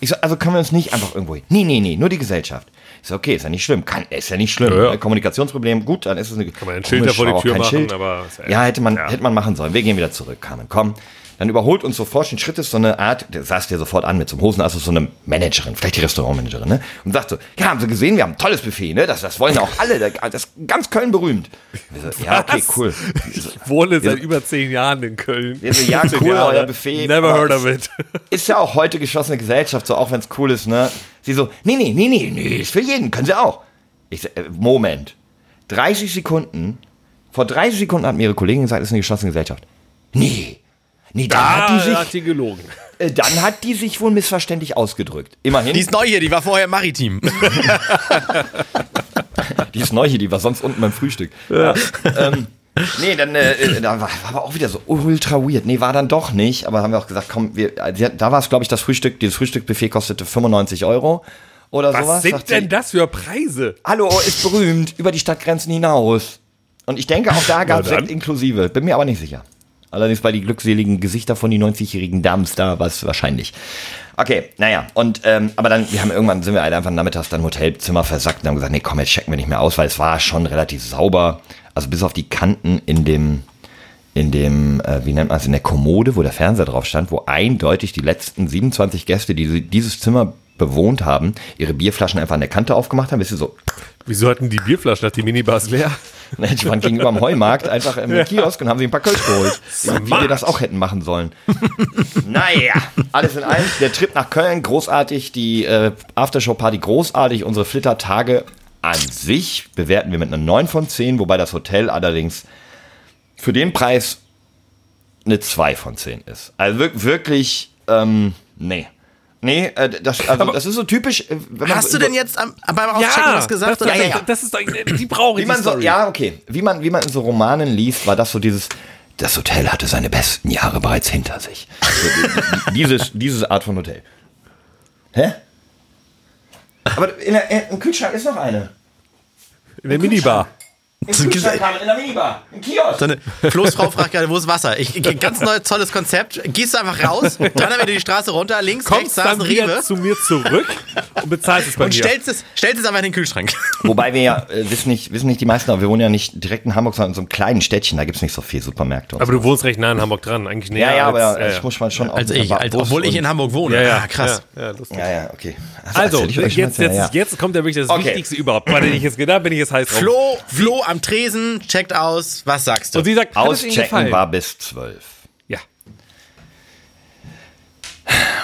[SPEAKER 3] Ich so, also können wir uns nicht einfach irgendwo hin? Nee, nee, nee, nur die Gesellschaft. Ich so, okay, ist ja nicht schlimm. Kann, ist ja nicht schlimm.
[SPEAKER 4] Ja, ja.
[SPEAKER 3] Kommunikationsproblem, gut, dann ist es eine. Kann
[SPEAKER 4] man ein Schild davor die Tür machen, aber ist ja-
[SPEAKER 3] Ja, hätte man,
[SPEAKER 4] Ja.
[SPEAKER 3] hätte man machen sollen. Wir gehen wieder zurück, Carmen, komm. Dann überholt uns so forschen Schrittes so eine Art, der saß dir sofort an mit so einem Hosenass, so eine Managerin, vielleicht die Restaurantmanagerin, ne? Und sagt so, ja, haben Sie gesehen, wir haben ein tolles Buffet, ne? Das, das wollen ja auch alle, das ist ganz Köln berühmt. So, ja, okay, cool.
[SPEAKER 4] Ich wohne seit über zehn Jahren in Köln.
[SPEAKER 3] Wir so, ja,
[SPEAKER 4] 15
[SPEAKER 3] cool,
[SPEAKER 4] Jahre.
[SPEAKER 3] euer Buffet.
[SPEAKER 4] Never heard
[SPEAKER 3] es-
[SPEAKER 4] of it.
[SPEAKER 3] Ist ja auch heute geschlossene Gesellschaft, so auch wenn es cool ist, ne? Sie so, nee, nee, nee, nee, nee, ist für jeden, können Sie auch. Ich äh, Moment. 30 Sekunden, vor 30 Sekunden hat mir ihre Kollegin gesagt, ist eine geschlossene Gesellschaft. Nee. Nee, dann
[SPEAKER 4] Ah,
[SPEAKER 3] hat die sich,
[SPEAKER 4] hat die gelogen.
[SPEAKER 3] äh, dann hat die sich wohl missverständlich ausgedrückt. Immerhin.
[SPEAKER 1] Die ist neu hier, die war vorher maritim.
[SPEAKER 3] Die ist neu hier, die war sonst unten beim Frühstück. Ja. ähm, nee, dann äh, äh, da war, aber auch wieder so ultra weird. Nee, war dann doch nicht. Aber haben wir auch gesagt, komm, wir, äh, da war es, glaube ich, das Frühstück, dieses Frühstückbuffet kostete 95 Euro oder
[SPEAKER 4] Was
[SPEAKER 3] sowas.
[SPEAKER 4] sind
[SPEAKER 3] Sagt sie,
[SPEAKER 4] denn das für Preise?
[SPEAKER 3] Hallo, ist berühmt über die Stadtgrenzen hinaus. Und ich denke, auch da gab es
[SPEAKER 4] dann.
[SPEAKER 3] Inklusive. Bin mir aber nicht sicher. Allerdings bei die glückseligen Gesichter von die 90-jährigen Dams da war es wahrscheinlich. Okay, naja, und ähm, aber dann, wir haben irgendwann sind wir halt einfach nachmittags dann im Hotelzimmer versackt und haben gesagt, nee, komm, jetzt checken wir nicht mehr aus, weil es war schon relativ sauber. Also bis auf die Kanten in dem, in dem, äh, wie nennt man es, in der Kommode, wo der Fernseher drauf stand, wo eindeutig die letzten 27 Gäste, die dieses Zimmer bewohnt haben, ihre Bierflaschen einfach an der Kante aufgemacht haben, wisst ihr so,
[SPEAKER 4] Wieso hatten die Bierflaschen, hat die Minibars leer?
[SPEAKER 3] Die waren gegenüber am Heumarkt einfach im Kiosk und haben sich ein paar Kölsch geholt. Wie wir das auch hätten machen sollen. naja, alles in allem. Der Trip nach Köln, großartig. Die äh, Aftershow-Party, großartig. Unsere Flittertage an sich bewerten wir mit einer 9 von 10, wobei das Hotel allerdings für den Preis eine 2 von 10 ist. Also wir- wirklich, ähm, nee. Nee, äh, das, also, das ist so typisch. äh, Wenn man
[SPEAKER 1] Hast du denn jetzt am, beim Auschecken was gesagt?
[SPEAKER 4] Das,
[SPEAKER 1] oder?
[SPEAKER 3] Ja, ja, ja.
[SPEAKER 4] das ist doch, die brauche ich
[SPEAKER 3] Wie man so, ja, okay. Wie man, wie man in so Romanen liest, war das so dieses, das Hotel hatte seine besten Jahre bereits hinter sich. So, die- dieses, diese Art von Hotel. Hä? Aber in der, in, im Kühlschrank ist noch eine.
[SPEAKER 4] In der Minibar.
[SPEAKER 3] Im Kühlschrank, in der Minibar. Im Kiosk.
[SPEAKER 1] So eine Flo's Frau fragt gerade, wo ist Wasser? Ich, ich- ganz neues, tolles Konzept. Gehst du einfach raus, 300 Meter die Straße runter, links, rechts,
[SPEAKER 4] Kommst
[SPEAKER 1] da ist
[SPEAKER 4] dann
[SPEAKER 1] ein
[SPEAKER 4] wieder
[SPEAKER 1] Rewe
[SPEAKER 4] zu mir zurück und bezahlst es bei
[SPEAKER 1] und
[SPEAKER 4] mir.
[SPEAKER 1] stellst es, stellst es einfach in den Kühlschrank.
[SPEAKER 3] Wobei wir ja, äh, wissen nicht, wissen nicht die meisten, aber wir wohnen ja nicht direkt in Hamburg, sondern in so einem kleinen Städtchen, da gibt es nicht so viel Supermärkte. Und
[SPEAKER 4] aber
[SPEAKER 3] so.
[SPEAKER 4] du wohnst recht nah in Hamburg dran, eigentlich näher
[SPEAKER 3] ja, ja, aber
[SPEAKER 4] als,
[SPEAKER 3] ja, ich muss mal schon auch
[SPEAKER 1] Als
[SPEAKER 3] der
[SPEAKER 1] ich, als, obwohl ich
[SPEAKER 3] und-
[SPEAKER 1] in Hamburg wohne.
[SPEAKER 4] ja, ja,
[SPEAKER 1] ah, krass.
[SPEAKER 4] Ja, ja,
[SPEAKER 3] okay.
[SPEAKER 4] Also,
[SPEAKER 3] euch
[SPEAKER 4] jetzt, jetzt,
[SPEAKER 3] ja, ja.
[SPEAKER 4] jetzt kommt ja wirklich das
[SPEAKER 3] Okay.
[SPEAKER 4] Wichtigste überhaupt. Weil ich jetzt gedacht bin ich jetzt heiß drauf.
[SPEAKER 1] Flo, Flo am Tresen, checkt aus, was sagst du?
[SPEAKER 4] Und sie sagt,
[SPEAKER 3] Auschecken war bis zwölf.
[SPEAKER 4] Ja.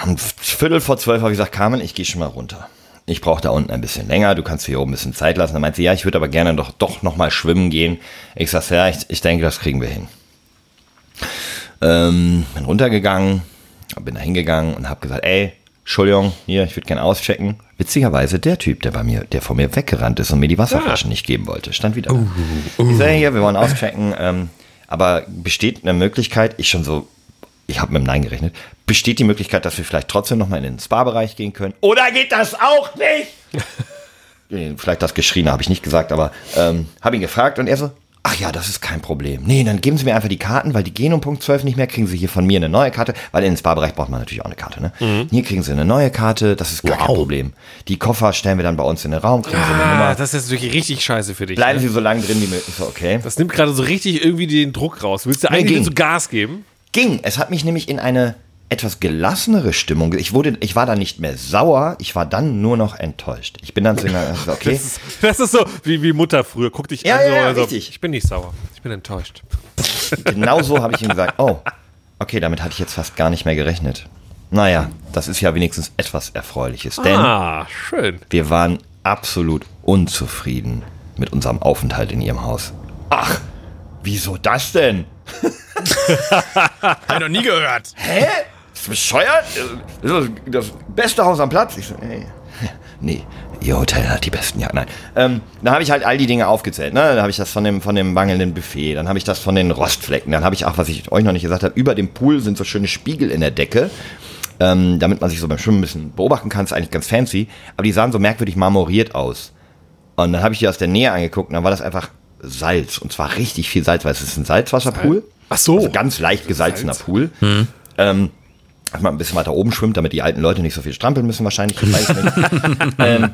[SPEAKER 3] Um Viertel vor zwölf habe ich gesagt, Carmen, ich gehe schon mal runter. Ich brauche da unten ein bisschen länger, du kannst hier oben ein bisschen Zeit lassen. Dann meinte sie, ja, ich würde aber gerne doch, doch noch mal schwimmen gehen. Ich sag, ja, ich, ich denke, das kriegen wir hin. Ähm, bin runtergegangen, bin da hingegangen und habe gesagt, ey, Entschuldigung, hier, ich würde gerne auschecken. Witzigerweise der Typ, der bei mir, der vor mir weggerannt ist und mir die Wasserflaschen nicht geben wollte, stand wieder. da. Ich sage, hier, wir wollen auschecken, ähm, aber besteht eine Möglichkeit, ich schon so, ich habe mit dem Nein gerechnet, besteht die Möglichkeit, dass wir vielleicht trotzdem noch mal in den Spa-Bereich gehen können? Oder geht das auch nicht? Nee, vielleicht das Geschrieene habe ich nicht gesagt, aber ähm, habe ihn gefragt und er so, Ach ja, das ist kein Problem. Nee, dann geben Sie mir einfach die Karten, weil die gehen um Punkt 12 nicht mehr, kriegen Sie hier von mir eine neue Karte, weil in den Spa-Bereich braucht man natürlich auch eine Karte, ne? Hier kriegen Sie eine neue Karte, das ist gar kein
[SPEAKER 1] Wow.
[SPEAKER 3] Problem. Die Koffer stellen wir dann bei uns in den Raum, kriegen Sie eine
[SPEAKER 4] Ah,
[SPEAKER 3] Nummer.
[SPEAKER 4] das ist natürlich richtig scheiße für dich.
[SPEAKER 3] Bleiben
[SPEAKER 4] ne?
[SPEAKER 3] Sie so lange drin wie möglich. So, okay.
[SPEAKER 4] Das nimmt gerade so richtig irgendwie den Druck raus. Willst du
[SPEAKER 3] Nee,
[SPEAKER 4] eigentlich
[SPEAKER 3] ging.
[SPEAKER 4] so Gas geben?
[SPEAKER 3] Ging. Es hat mich nämlich in eine etwas gelassenere Stimmung. Ich wurde, ich war dann nicht mehr sauer, ich war dann nur noch enttäuscht. Ich bin dann so, okay.
[SPEAKER 4] Das ist, das ist so wie, wie Mutter früher. Guck dich
[SPEAKER 3] Ja,
[SPEAKER 4] an.
[SPEAKER 3] ja, ja,
[SPEAKER 4] also,
[SPEAKER 3] richtig.
[SPEAKER 4] Ich bin nicht sauer. Ich bin enttäuscht.
[SPEAKER 3] Genau so habe ich ihm gesagt, oh, okay, damit hatte ich jetzt fast gar nicht mehr gerechnet. Naja, das ist ja wenigstens etwas Erfreuliches, denn
[SPEAKER 4] ah, schön.
[SPEAKER 3] wir waren absolut unzufrieden mit unserem Aufenthalt in ihrem Haus. Ach, wieso das denn?
[SPEAKER 1] Hab ich noch nie gehört.
[SPEAKER 3] Hä? Ist das bescheuert? Das ist das beste Haus am Platz. Ich so, nee. Nee, ihr Hotel hat die besten Jacken. Nein. Ähm, dann habe ich halt all die Dinge aufgezählt. Ne? Dann habe ich das von dem, von dem mangelnden Buffet, dann habe ich das von den Rostflecken, dann habe ich auch, was ich euch noch nicht gesagt habe, über dem Pool sind so schöne Spiegel in der Decke. Ähm, damit man sich so beim Schwimmen ein bisschen beobachten kann, ist eigentlich ganz fancy. Aber die sahen so merkwürdig marmoriert aus. Und dann habe ich die aus der Nähe angeguckt und dann war das einfach Salz. Und zwar richtig viel Salz, weil es ist ein Salzwasserpool.
[SPEAKER 4] Ach so.
[SPEAKER 3] Also ganz leicht gesalzener
[SPEAKER 4] Salz.
[SPEAKER 3] Pool. Ähm, dass man ein bisschen weiter oben schwimmt, damit die alten Leute nicht so viel strampeln müssen wahrscheinlich. Ähm,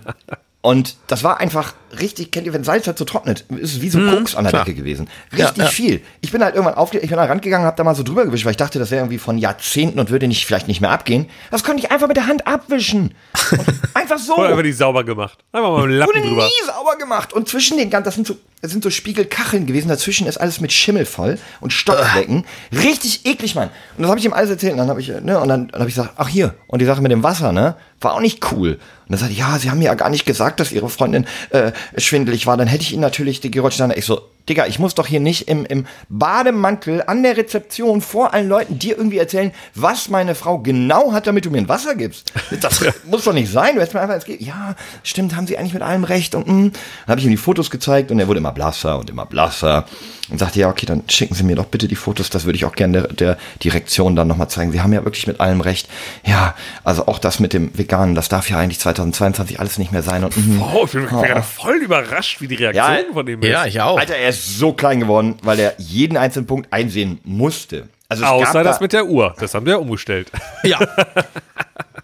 [SPEAKER 3] und das war einfach richtig, kennt ihr, wenn Salz halt so trocknet, ist es wie so Koks an der
[SPEAKER 1] klar.
[SPEAKER 3] Decke gewesen. Richtig
[SPEAKER 1] Ja, ja.
[SPEAKER 3] viel. Ich bin halt irgendwann aufge ich bin da rangegangen, hab da mal so drüber gewischt, weil ich dachte, das wäre irgendwie von Jahrzehnten und würde nicht, vielleicht nicht mehr abgehen. Das konnte ich einfach mit der Hand abwischen. Und einfach so.
[SPEAKER 4] Oder einfach nicht sauber gemacht. Einfach mal mit dem
[SPEAKER 3] Wurde
[SPEAKER 4] Lappen drüber.
[SPEAKER 3] nie sauber gemacht. Und zwischen den ganzen, das sind so, das sind so Spiegelkacheln gewesen. Dazwischen ist alles mit Schimmel voll und Stockflecken. Richtig eklig, Mann. Und das habe ich ihm alles erzählt. Und dann habe ich, ne, und dann, dann habe ich gesagt, ach hier. Und die Sache mit dem Wasser, ne, war auch nicht cool. Und dann sagte ich, ja, sie haben mir ja gar nicht gesagt, dass ihre Freundin äh, schwindelig war. Dann hätte ich ihnen natürlich die gerutscht. Dann ich so, Digga, ich muss doch hier nicht im, im Bademantel an der Rezeption vor allen Leuten dir irgendwie erzählen, was meine Frau genau hat, damit du mir ein Wasser gibst. Das muss doch nicht sein. Du hättest mir einfach jetzt ja, stimmt, haben sie eigentlich mit allem recht. Und mm. dann habe ich ihm die Fotos gezeigt und er wurde immer blasser und immer blasser und sagte, ja, okay, dann schicken Sie mir doch bitte die Fotos. Das würde ich auch gerne der, der Direktion dann nochmal zeigen. Sie haben ja wirklich mit allem recht. Ja, also auch das mit dem Veganen, das darf ja eigentlich 2022 alles nicht mehr sein. Und, mm.
[SPEAKER 4] Oh, ich bin, bin gerade voll überrascht, wie die Reaktion
[SPEAKER 3] Ja,
[SPEAKER 4] von dem ist.
[SPEAKER 1] Ja, ich auch.
[SPEAKER 3] Alter, er ist so klein geworden, weil er jeden einzelnen Punkt einsehen musste. Also
[SPEAKER 4] Außer
[SPEAKER 3] gab
[SPEAKER 4] das
[SPEAKER 3] da,
[SPEAKER 4] mit der Uhr. Das haben wir ja umgestellt.
[SPEAKER 1] Ja.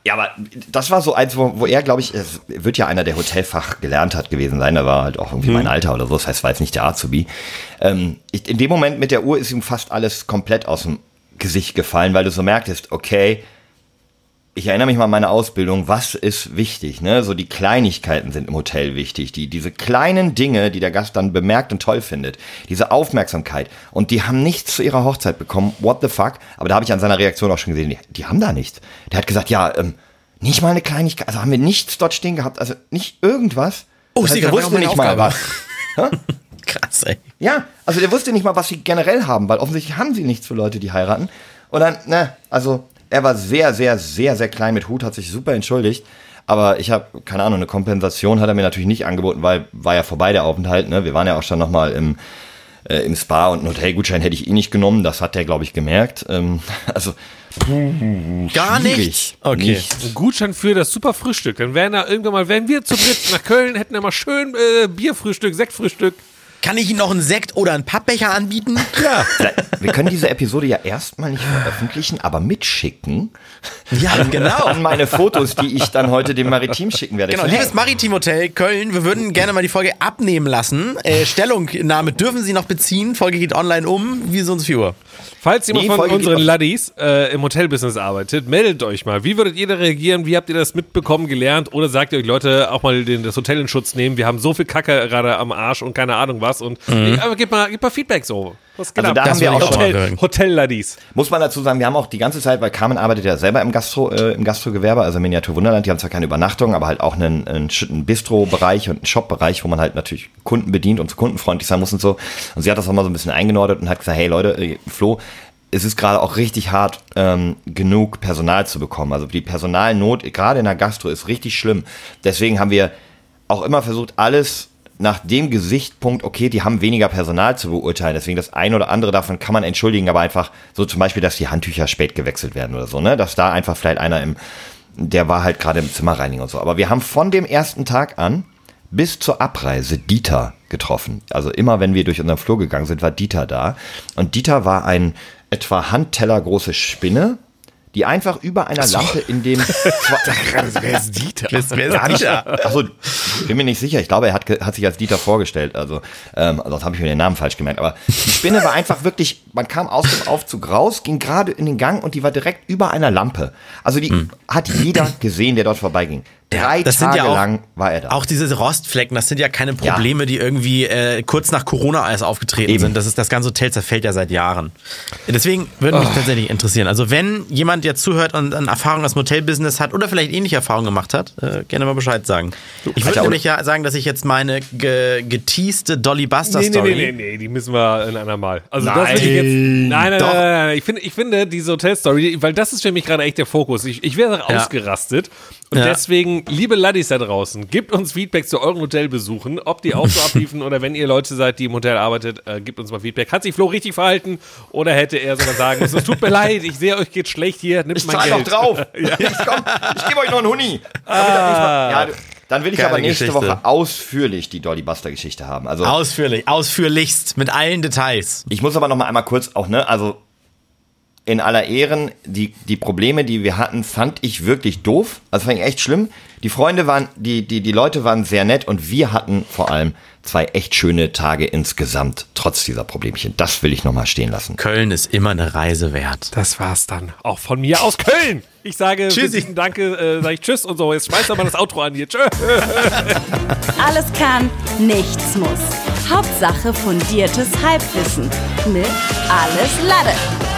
[SPEAKER 3] Ja, aber das war so eins, wo, wo er, glaube ich, es wird ja einer, der Hotelfach gelernt hat gewesen sein. Da war halt auch irgendwie mein Alter oder so. Das heißt, war jetzt nicht der Azubi. Ähm, ich, in dem Moment mit der Uhr ist ihm fast alles komplett aus dem Gesicht gefallen, weil du so merktest, okay, ich erinnere mich mal an meine Ausbildung, was ist wichtig, ne? So die Kleinigkeiten sind im Hotel wichtig, die, diese kleinen Dinge, die der Gast dann bemerkt und toll findet, diese Aufmerksamkeit. Und die haben nichts zu ihrer Hochzeit bekommen, what the fuck? Aber da habe ich an seiner Reaktion auch schon gesehen, die, die haben da nichts. Der hat gesagt, ja, ähm, nicht mal eine Kleinigkeit, also haben wir nichts dort stehen gehabt, also nicht irgendwas.
[SPEAKER 1] Oh,
[SPEAKER 3] Das heißt,
[SPEAKER 1] Sieger,
[SPEAKER 3] er
[SPEAKER 1] war auch
[SPEAKER 3] wusste
[SPEAKER 1] meine
[SPEAKER 3] nicht mal
[SPEAKER 1] Aufgabe.
[SPEAKER 3] was.
[SPEAKER 1] Krass, ey.
[SPEAKER 3] Ja, also der wusste nicht mal, was sie generell haben, weil offensichtlich haben sie nichts für Leute, die heiraten. Und dann, ne, also er war sehr, sehr, sehr, sehr klein mit Hut, hat sich super entschuldigt. Aber ich habe, keine Ahnung, eine Kompensation hat er mir natürlich nicht angeboten, weil war ja vorbei der Aufenthalt. Ne? Wir waren ja auch schon nochmal im, äh, im Spa und einen Hotelgutschein hätte ich eh nicht genommen. Das hat der, glaube ich, gemerkt. Ähm, also
[SPEAKER 1] Gar
[SPEAKER 3] schwierig.
[SPEAKER 1] nichts. Okay.
[SPEAKER 3] Nichts.
[SPEAKER 4] Ein Gutschein für das super Frühstück. Dann wären da irgendwann mal, wenn wir zu dritt nach Köln hätten wir mal schön äh, Bierfrühstück, Sektfrühstück.
[SPEAKER 1] Kann ich Ihnen noch einen Sekt oder einen Pappbecher anbieten? Ja.
[SPEAKER 3] Wir können diese Episode ja erstmal nicht veröffentlichen, aber mitschicken
[SPEAKER 1] Ja, genau.
[SPEAKER 3] an meine Fotos, die ich dann heute dem Maritim schicken werde.
[SPEAKER 1] Genau, liebes Maritim Hotel Köln, wir würden gerne mal die Folge abnehmen lassen. Äh, Stellungnahme dürfen Sie noch beziehen. Folge geht online um. Wie so uns 4 Uhr.
[SPEAKER 4] Falls jemand
[SPEAKER 3] Nee,
[SPEAKER 4] von unseren Laddies äh, im Hotelbusiness arbeitet, meldet euch mal. Wie würdet ihr da reagieren? Wie habt ihr das mitbekommen, gelernt? Oder sagt ihr euch, Leute, auch mal den, das Hotel in Schutz nehmen? Wir haben so viel Kacke gerade am Arsch und keine Ahnung was. Und aber gebt mal, gebt mal Feedback so. Was geht
[SPEAKER 3] Also da
[SPEAKER 1] Das
[SPEAKER 3] haben wir auch
[SPEAKER 1] hören.
[SPEAKER 4] Hotel, Hotel-Laddies.
[SPEAKER 3] Muss man dazu sagen, wir haben auch die ganze Zeit, weil Carmen arbeitet ja selber im Gastro, äh, im Gastrogewerbe, also Miniatur Wunderland, die haben zwar keine Übernachtung, aber halt auch einen, einen, Bistro-Bereich und einen Shop-Bereich, wo man halt natürlich Kunden bedient und so kundenfreundlich sein muss und so. Und sie hat das auch mal so ein bisschen eingenordet und hat gesagt, hey Leute, äh, Flo, es ist gerade auch richtig hart, ähm, genug Personal zu bekommen. Also die Personalnot, gerade in der Gastro, ist richtig schlimm. Deswegen haben wir auch immer versucht, alles nach dem Gesichtspunkt, okay, die haben weniger Personal zu beurteilen. Deswegen das ein oder andere davon kann man entschuldigen, aber einfach so zum Beispiel, dass die Handtücher spät gewechselt werden oder so, ne? Dass da einfach vielleicht einer im, der war halt gerade im Zimmer reinigen und so. Aber wir haben von dem ersten Tag an bis zur Abreise Dieter getroffen. Also immer, wenn wir durch unseren Flur gegangen sind, war Dieter da. Und Dieter war ein etwa Handteller große Spinne, die einfach über einer Lampe in dem.
[SPEAKER 4] Wer ist Dieter?
[SPEAKER 1] Wer ist, wer ist Dieter?
[SPEAKER 3] Achso, bin mir nicht sicher. Ich glaube, er hat, hat sich als Dieter vorgestellt. Also, ähm, sonst habe ich mir den Namen falsch gemerkt. Aber die Spinne war einfach wirklich, man kam aus dem Aufzug raus, ging gerade in den Gang und die war direkt über einer Lampe. Also die hat jeder gesehen, der dort vorbeiging. Drei
[SPEAKER 1] das sind
[SPEAKER 3] Tage
[SPEAKER 1] ja auch-
[SPEAKER 3] lang war er da.
[SPEAKER 1] Auch diese Rostflecken, das sind ja keine Probleme, die irgendwie äh, kurz nach Corona erst aufgetreten
[SPEAKER 3] Eben.
[SPEAKER 1] sind. Das ist das ganze Hotel zerfällt ja seit Jahren. Deswegen würde
[SPEAKER 3] Oh.
[SPEAKER 1] mich tatsächlich interessieren. Also wenn jemand jetzt zuhört und an Erfahrung aus dem Hotelbusiness hat oder vielleicht ähnliche Erfahrungen gemacht hat, äh, gerne mal Bescheid sagen. Ich würde nämlich ja sagen, dass ich jetzt meine ge geteaste Dolly Buster
[SPEAKER 4] Nee, nee,
[SPEAKER 1] Story.
[SPEAKER 4] nee, nee, nee, die müssen wir ein andermal. Also das
[SPEAKER 1] Nein,
[SPEAKER 4] will ich jetzt. Nein, nein,
[SPEAKER 1] doch.
[SPEAKER 4] nein, nein, nein. Ich finde, ich finde diese Hotelstory, weil das ist für mich gerade echt der Fokus. Ich, ich wäre
[SPEAKER 1] Ja.
[SPEAKER 4] ausgerastet. Und
[SPEAKER 1] Ja.
[SPEAKER 4] Deswegen, liebe Laddies da draußen, gebt uns Feedback zu euren Hotelbesuchen, ob die auch so abliefen oder wenn ihr Leute seid, die im Hotel arbeitet, äh, gebt uns mal Feedback. Hat sich Flo richtig verhalten oder hätte er sogar sagen müssen, es tut mir leid, ich sehe, euch geht schlecht hier, nimmt
[SPEAKER 3] ich
[SPEAKER 4] mein
[SPEAKER 3] zahle noch
[SPEAKER 4] Geld.
[SPEAKER 3] drauf. Ich, komm, ich gebe euch noch einen Huni. Ja, du- dann will ich
[SPEAKER 1] Geile
[SPEAKER 3] aber nächste
[SPEAKER 1] Geschichte.
[SPEAKER 3] Woche ausführlich die Dolly Buster Geschichte haben. Also
[SPEAKER 1] Ausführlich, ausführlichst, mit allen Details.
[SPEAKER 3] Ich muss aber noch mal einmal kurz auch, ne, also in aller Ehren, die, die Probleme, die wir hatten, fand ich wirklich doof. Also fand ich echt schlimm. Die Freunde waren, die, die, die Leute waren sehr nett und wir hatten vor allem zwei echt schöne Tage insgesamt, trotz dieser Problemchen. Das will ich noch mal stehen lassen.
[SPEAKER 1] Köln ist immer eine Reise wert.
[SPEAKER 4] Das war's dann. Auch von mir aus Köln. Ich sage
[SPEAKER 1] Tschüssi.
[SPEAKER 4] Danke, äh, sage ich Tschüss und so. Jetzt schmeißt mal das Outro an hier. Tschö.
[SPEAKER 2] Alles kann, nichts muss. Hauptsache fundiertes Halbwissen mit Alles Lade.